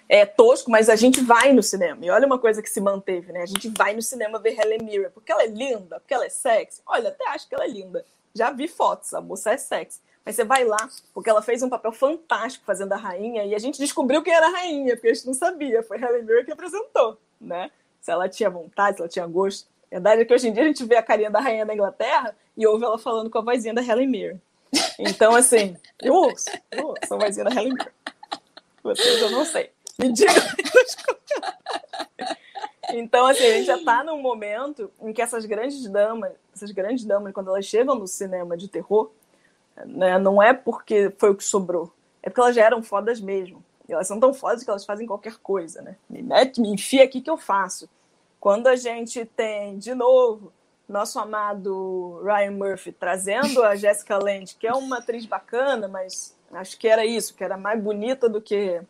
É tosco, mas a gente vai no cinema. E olha uma coisa que se manteve, né? A gente vai no cinema ver Helen Mirren, porque ela é linda, porque ela é sexy. Olha, até acho que ela é linda. Já vi fotos, a moça é sexy. Mas você vai lá, porque ela fez um papel fantástico fazendo a rainha, e a gente descobriu quem era a rainha, porque a gente não sabia. Foi Helen Mirren que apresentou, né? Se ela tinha vontade, se ela tinha gosto. A verdade é que hoje em dia a gente vê a carinha da rainha da Inglaterra e ouve ela falando com a vozinha da Helen Mirren. Então, assim, eu ouço, eu ouço a vozinha da Helen Mirren. Vocês eu não sei. Me digam Então, assim, a gente já está num momento em que essas grandes damas, essas grandes damas, quando elas chegam no cinema de terror, né, não é porque foi o que sobrou, é porque elas já eram fodas mesmo. E elas são tão fodas que elas fazem qualquer coisa, né? Me mete, me enfia aqui que eu faço. Quando a gente tem, de novo, nosso amado Ryan Murphy trazendo a Jessica Lange, que é uma atriz bacana, mas acho que era isso, que era mais bonita do que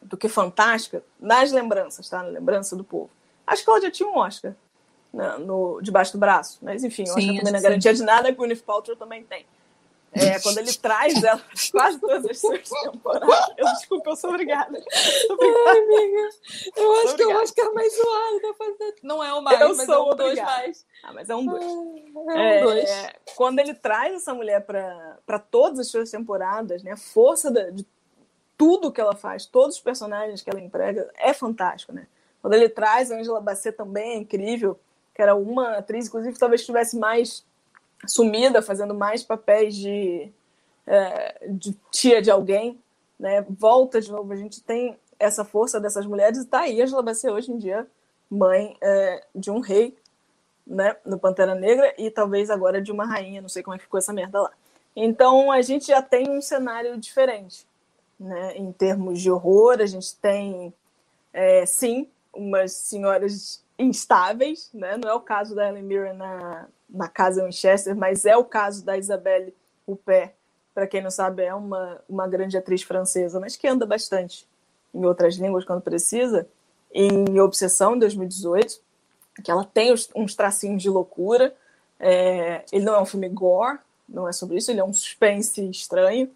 do que fantástica, nas lembranças, tá? Na lembrança do povo. Acho que ela já tinha um Oscar né, no, debaixo do braço, mas enfim, Sim, acho que também não é garantia de nada, a Gwyneth Paltrow também tem. É, quando ele traz ela quase todas as suas temporadas. Eu, desculpa, eu sou obrigada. Ai, amiga. Eu acho obrigada. eu acho que é o mais zoado da fazer. Não é o mais, eu mas sou é um dois mais. Ah, mas é um dois. Ah, é um dois. É, quando ele traz essa mulher para todas as suas temporadas, né? A força da, de tudo que ela faz, todos os personagens que ela emprega, é fantástico, né? Quando ele traz a Angela Bassett também é incrível, que era uma atriz, inclusive, talvez estivesse mais sumida, fazendo mais papéis de, é, de tia de alguém, né? Volta de novo, a gente tem essa força dessas mulheres e tá aí, Angela vai ser hoje em dia mãe é, de um rei, né? No Pantera Negra e talvez agora de uma rainha, não sei como é que ficou essa merda lá. Então a gente já tem um cenário diferente, né? Em termos de horror, a gente tem, é, sim, umas senhoras instáveis, né? Não é o caso da Ellen Mirren na, na casa Winchester, mas é o caso da Isabelle Huppert, para quem não sabe, é uma, uma grande atriz francesa, mas que anda bastante em outras línguas quando precisa, em Obsessão, em 2018, que ela tem uns tracinhos de loucura. É, ele não é um filme gore, não é sobre isso, ele é um suspense estranho,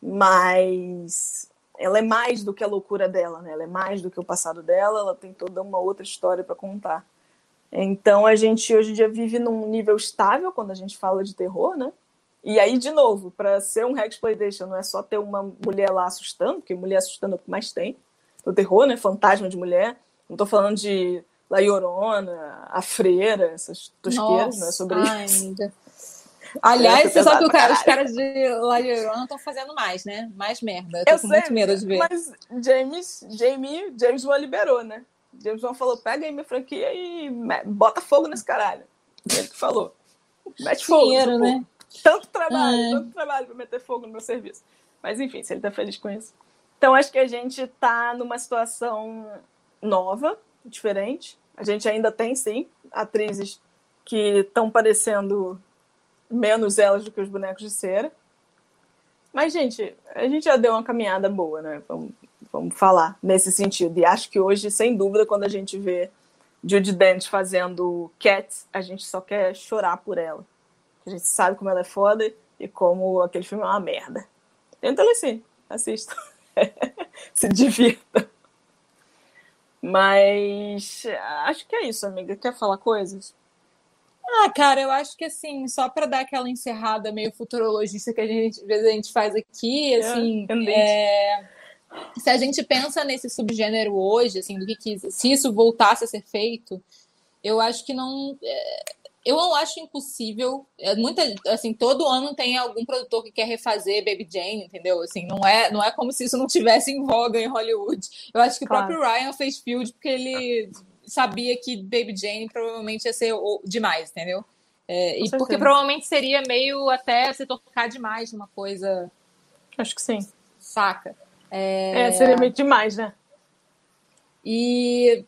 mas ela é mais do que a loucura dela, né? Ela é mais do que o passado dela, ela tem toda uma outra história para contar. Então a gente hoje em dia vive num nível estável quando a gente fala de terror, né? E aí, de novo, para ser um Hexploitation não é só ter uma mulher lá assustando, porque mulher assustando é o que mais tem. O terror, né? Fantasma de mulher. Não estou falando de La Llorona, A Freira, essas tosqueiras, não é sobre ai, isso. Amiga. Aliás, você sabe que cara, os caras de La Llorona estão fazendo mais, né? Mais merda. Eu tô eu com sei, muito medo de ver. Mas James, Jamie, James Wan liberou, né? James Wan falou: pega aí minha franquia e bota fogo nesse caralho. Ele que falou. Mete fogo. Dinheiro, né? Tanto trabalho, é. tanto trabalho para meter fogo no meu serviço. Mas enfim, se ele tá feliz com isso. Então acho que a gente tá numa situação nova, diferente. A gente ainda tem, sim, atrizes que estão parecendo menos elas do que os bonecos de cera. Mas, gente, a gente já deu uma caminhada boa, né? Vamos, vamos falar nesse sentido. E acho que hoje, sem dúvida, quando a gente vê Judy Dent fazendo Cats, a gente só quer chorar por ela. A gente sabe como ela é foda e como aquele filme é uma merda. Tenta ler sim, assista. Se divirta. Mas acho que é isso, amiga. Quer falar coisas? Ah, cara, eu acho que assim, só para dar aquela encerrada meio futurologista que a gente, às vezes a gente faz aqui, é, assim, é, é, se a gente pensa nesse subgênero hoje, assim, do que, que se isso voltasse a ser feito, eu acho que não. É, eu não acho impossível. É, muita, assim, todo ano tem algum produtor que quer refazer Baby Jane, entendeu? Assim, não é, não é como se isso não tivesse em voga em Hollywood. Eu acho que claro. o próprio Ryan fez Field porque ele sabia que Baby Jane provavelmente ia ser demais, entendeu? É, e porque provavelmente seria meio até se tocar demais numa coisa. Acho que sim. Saca? É, é seria meio demais, né? E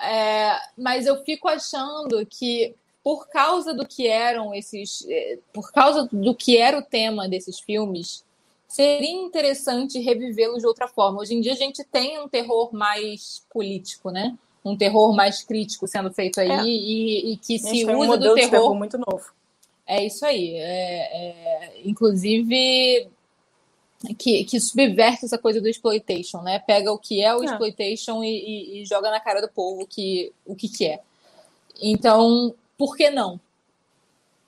é, mas eu fico achando que por causa do que eram esses, é, por causa do que era o tema desses filmes, seria interessante revivê-los de outra forma. Hoje em dia a gente tem um terror mais político, né? Um terror mais crítico sendo feito aí é. e, e, que se usa um do terror... terror muito novo. É isso aí. É, é, inclusive que, que subverte essa coisa do exploitation, né? Pega o que é o é. exploitation e, e, e, joga na cara do povo que, o que, que é. Então, por que não?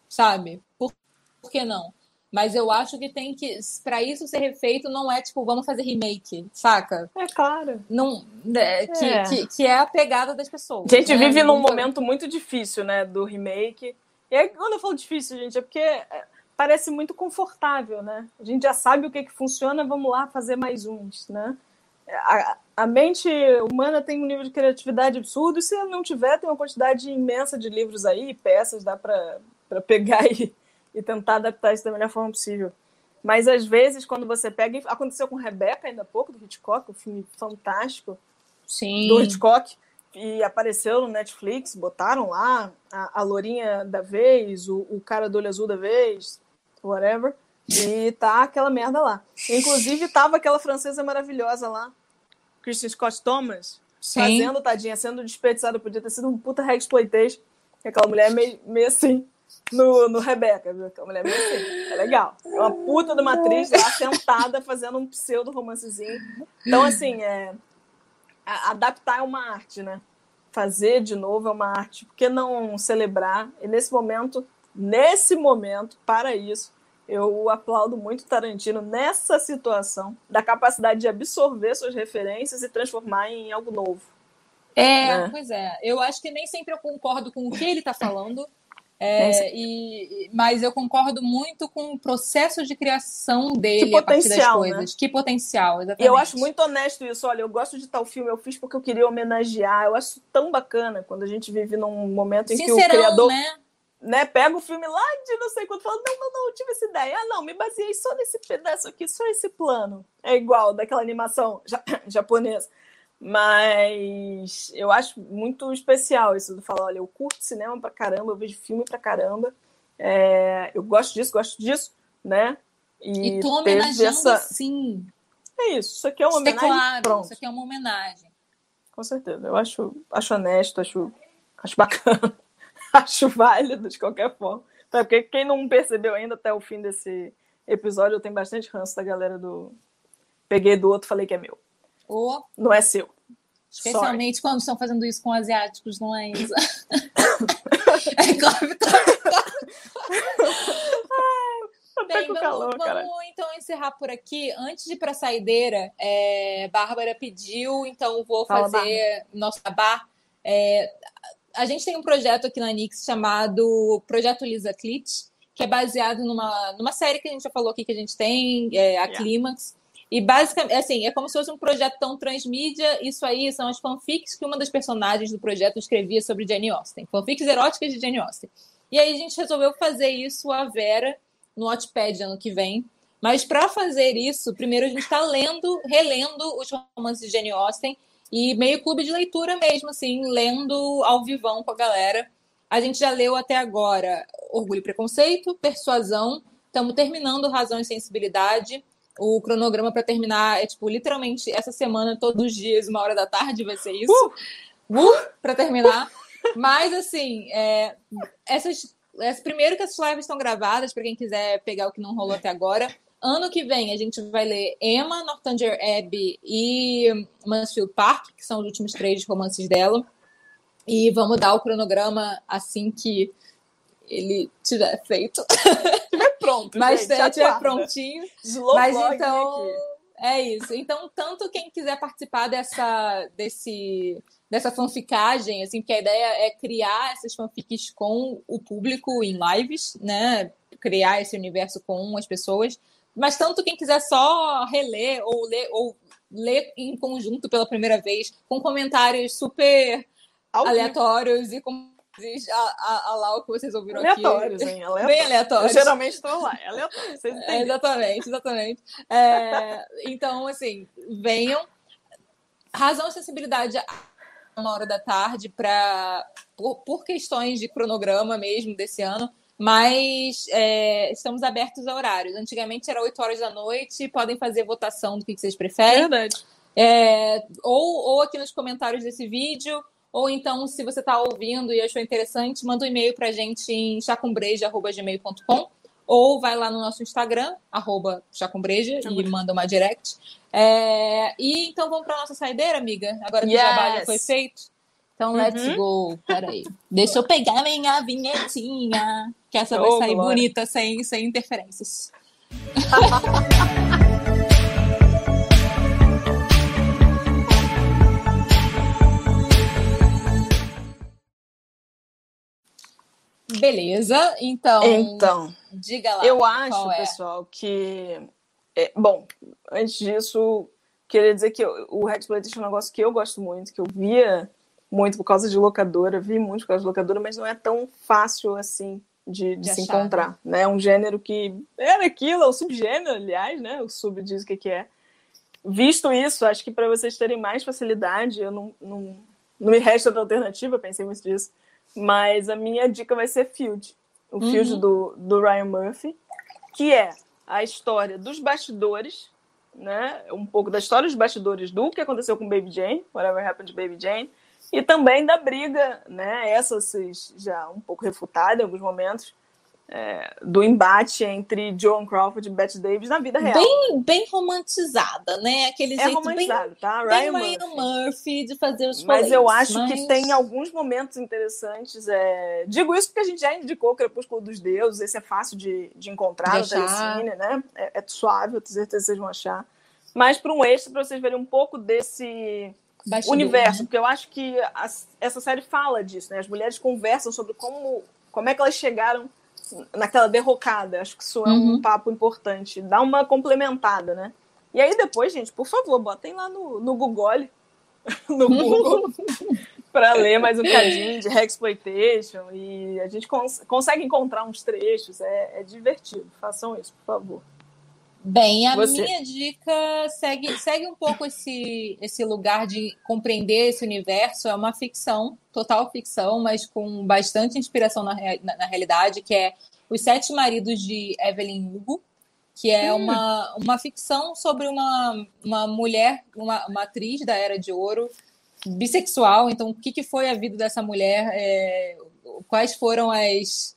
Sabe? Por, por que não? Mas eu acho que tem que, para isso ser refeito, não é tipo, vamos fazer remake, saca? É claro. Não, é, que, é. Que, que, é a pegada das pessoas. A gente né? vive num momento muito difícil, né, do remake. E aí, quando eu falo difícil, gente, é porque parece muito confortável, né? A gente já sabe o que, que funciona, vamos lá fazer mais uns, né? A, a mente humana tem um nível de criatividade absurdo, e se não tiver, tem uma quantidade imensa de livros aí, peças, dá para pegar e, e tentar adaptar isso da melhor forma possível. Mas às vezes, quando você pega. Aconteceu com Rebeca ainda há pouco, do Hitchcock, um filme fantástico Sim. do Hitchcock, e apareceu no Netflix, botaram lá a, a lourinha da vez, o, o cara do olho azul da vez, whatever. E tá aquela merda lá. Inclusive, tava aquela francesa maravilhosa lá, Kristen Scott Thomas, Sim. fazendo, tadinha, sendo desperdiçada. Podia ter sido um puta exploitation. Aquela mulher meio, meio assim, no, no Rebeca, viu? Aquela mulher meio assim. É legal. É uma puta de uma atriz lá sentada fazendo um pseudo romancezinho. Então, assim, é, adaptar é uma arte, né? Fazer de novo é uma arte. Por que não celebrar? E nesse momento, nesse momento, para isso, eu aplaudo muito Tarantino nessa situação da capacidade de absorver suas referências e transformar em algo novo. É, né? pois é. Eu acho que nem sempre eu concordo com o que ele está falando, é, e, mas eu concordo muito com o processo de criação dele que das né? coisas. Né? Que potencial, exatamente. Eu acho muito honesto isso. Olha, eu gosto de tal filme, eu fiz porque eu queria homenagear. Eu acho tão bacana quando a gente vive num momento em Sincerão, que o criador. Né? Né, pega o filme lá de não sei quanto, fala, não, não, não, eu tive essa ideia. Ah, não, me baseei só nesse pedaço aqui, só esse plano. É igual daquela animação japonesa. Mas eu acho muito especial isso do falar, olha, eu curto cinema pra caramba, eu vejo filme pra caramba. É, eu gosto disso, gosto disso, né? E, e tô homenageando essa... sim. É isso, isso aqui é uma isso é homenagem. É claro, pronto. Isso aqui é uma homenagem. Com certeza. Eu acho, acho honesto, acho, acho bacana. acho válido de qualquer forma. Até porque quem não percebeu ainda até o fim desse episódio, eu tenho bastante ranço da galera do. Peguei do outro, falei que é meu. Oh. Não é seu. Especialmente Sorry. quando estão fazendo isso com asiáticos, não é, Isa? é claro, claro, claro. Bem, vamos, calor, vamos então encerrar por aqui. Antes de ir para a saideira, é, Bárbara pediu, então vou Fala, fazer nosso bar. É, a gente tem um projeto aqui na Nix chamado Projeto Lisa Clit, que é baseado numa, numa série que a gente já falou aqui que a gente tem, é, a yeah. Clímax. E basicamente, assim, é como se fosse um projeto tão transmídia. Isso aí são as fanfics que uma das personagens do projeto escrevia sobre Jane Austen. Fanfics eróticas de Jane Austen. E aí a gente resolveu fazer isso a Vera no Wattpad ano que vem. Mas para fazer isso, primeiro a gente está lendo, relendo os romances de Jane Austen e meio clube de leitura mesmo, assim, lendo ao vivão com a galera. A gente já leu até agora Orgulho e Preconceito, Persuasão, estamos terminando Razão e Sensibilidade. O cronograma para terminar é, tipo, literalmente essa semana, todos os dias, uma hora da tarde, vai ser isso. Uh! Uh, para terminar. Mas, assim, é, essas é, primeiro que essas lives estão gravadas, para quem quiser pegar o que não rolou até agora. Ano que vem a gente vai ler Emma, Northanger Abbey e Mansfield Park, que são os últimos três romances dela. E vamos dar o cronograma assim que ele tiver feito. Tiver pronto. Mas gente, já tiver prontinho. Slow Mas então. aqui. É isso. Então, tanto quem quiser participar dessa, desse, dessa fanficagem, assim, porque a ideia é criar essas fanfics com o público em lives, né? Criar esse universo com as pessoas. Mas tanto quem quiser só reler ou ler ou ler em conjunto pela primeira vez, com comentários super vivo. aleatórios e com a, a, a lá o que vocês ouviram Aleatórios, aqui. hein? Aleatórios. Bem Eu aleatórios. geralmente estou lá, é aleatório. Vocês É, exatamente, exatamente. É, então, assim, venham. Razão e sensibilidade uma hora da tarde para por, por questões de cronograma mesmo desse ano, mas é, estamos abertos a horários. Antigamente era 8 horas da noite, podem fazer votação do que, vocês preferem. Verdade. É, ou, ou aqui nos comentários desse vídeo, ou então, se você está ouvindo e achou interessante, manda um e-mail para a gente em chacumbreja.gmail.com ou vai lá no nosso Instagram, arroba chacumbreja, e manda uma direct. É, e então vamos para nossa saideira, amiga? Agora que Yes. o trabalho foi feito. Então, let's Uhum. go. Peraí. Deixa eu pegar minha vinhetinha, que essa vai Ô, sair Glória. bonita, sem, sem interferências. Beleza, então, Então, diga lá. eu acho, é. pessoal, que. é, bom, antes disso, queria dizer que eu- o Hexploitation é um negócio que eu gosto muito, que eu via muito por causa de locadora, vi muito por causa de locadora, mas não é tão fácil assim de, de De se achar, encontrar. Né? É um gênero que era aquilo, é um subgênero, aliás, né? O sub diz o que, que é. Visto isso, acho que para vocês terem mais facilidade, eu não, não, não me resta outra alternativa, pensei muito disso, mas a minha dica vai ser Field. O Uhum. Field do, do Ryan Murphy, que é a história dos bastidores, né? Um pouco da história dos bastidores do que aconteceu com Baby Jane, Whatever Happened to Baby Jane, e também da briga, né? Essa vocês já um pouco refutada em alguns momentos, é, do embate entre Joan Crawford e Bette Davis na vida real. Bem, bem romantizada, né? Aquele é jeito bem, romantizado, tá? bem Ryan Ryan Murphy. Murphy de fazer os Mas eu acho que mas- tem alguns momentos interessantes. é, Digo isso porque a gente já indicou o Crepúsculo dos Deuses. Esse é fácil de, de encontrar De no. Telecine, né? É, é suave, eu tenho certeza que vocês vão achar. Mas para um extra, para vocês verem um pouco desse Universo, né? porque eu acho que as- essa série fala disso, né? As mulheres conversam sobre como, como é que elas chegaram naquela derrocada. Acho que isso é Uhum. um papo importante. Dá uma complementada, né? E aí depois, gente, por favor, botem lá no, no Google, no Google, para ler mais um cadinho de Hexploitation e a gente cons- consegue encontrar uns trechos. É, é divertido. Façam isso, por favor. Bem, a Você. minha dica segue, segue um pouco esse, esse lugar de compreender esse universo. É uma ficção, total ficção, mas com bastante inspiração na, na, na realidade, que é Os Sete Maridos de Evelyn Hugo, que é uma, uma ficção sobre uma, uma mulher, uma, uma atriz da Era de Ouro, bissexual. Então, o que, que foi a vida dessa mulher? é, quais foram as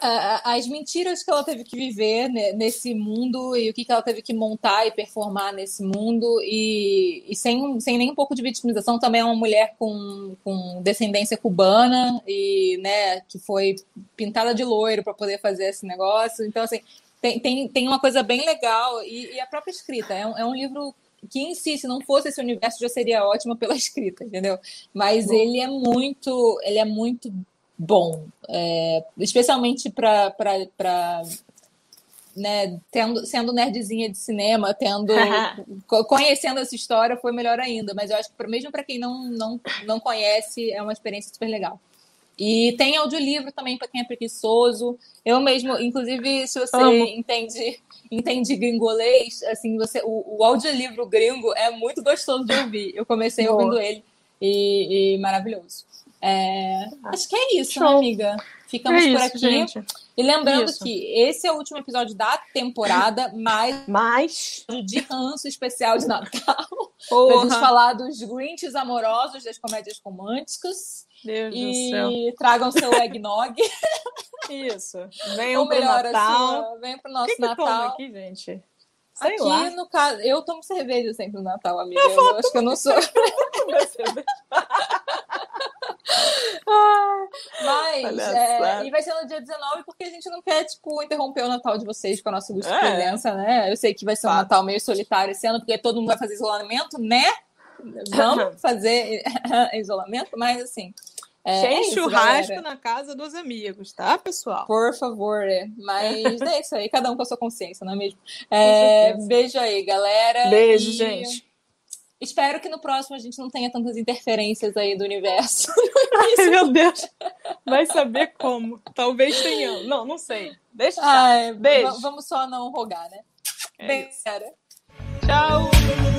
as mentiras que ela teve que viver ne- nesse mundo e o que ela teve que montar e performar nesse mundo e, e sem, sem nem um pouco de vitimização. Também é uma mulher com, com descendência cubana e né que foi pintada de loiro para poder fazer esse negócio. Então assim tem, tem, tem uma coisa bem legal e, e a própria escrita. É um, é um livro que em si, se não fosse esse universo, já seria ótimo pela escrita, entendeu? Mas ele é muito, ele é muito bom, é, especialmente para né, tendo, sendo nerdzinha de cinema, tendo co- conhecendo essa história foi melhor ainda. Mas eu acho que mesmo para quem não, não, não conhece, é uma experiência super legal. E tem audiolivro também para quem é preguiçoso. Eu mesmo, inclusive, se você Amo. entende entende gringolês, assim, você o, o audiolivro gringo é muito gostoso de ouvir. Eu comecei Boa. ouvindo ele e, e maravilhoso. É, acho que é isso, né, amiga? Ficamos é por isso, aqui. gente. E lembrando Isso. que esse é o último episódio da temporada, mas Mas de ranço especial de Natal. Porra. Pra gente falar dos Grinches amorosos das comédias românticas. Deus e do céu. tragam seu eggnog. Isso. Venham pro Natal. Sua, venham pro nosso que que Natal. aqui, gente? Sei aqui, lá. no caso, eu tomo cerveja sempre no Natal, amiga. Eu, eu acho que eu não sou. Mas, é, e vai ser no dia 19 porque a gente não quer, tipo, interromper o Natal de vocês com a nossa ilustre É. presença, né? Eu sei que vai ser um Natal meio solitário esse ano, porque todo mundo vai fazer isolamento, né? Vamos fazer isolamento, mas assim. É, Sem é isso, churrasco galera. na casa dos amigos, tá, pessoal? Por favor, é. mas é isso aí, cada um com a sua consciência, não é mesmo? É, beijo aí, galera. Beijo, e gente. Espero que no próximo a gente não tenha tantas interferências aí do universo. Ai, meu Deus. Vai saber como. Talvez tenham. Não, não sei. Deixa. Ai, Beijo. Vamos só não rogar, né? É Beijo, cara. Tchau.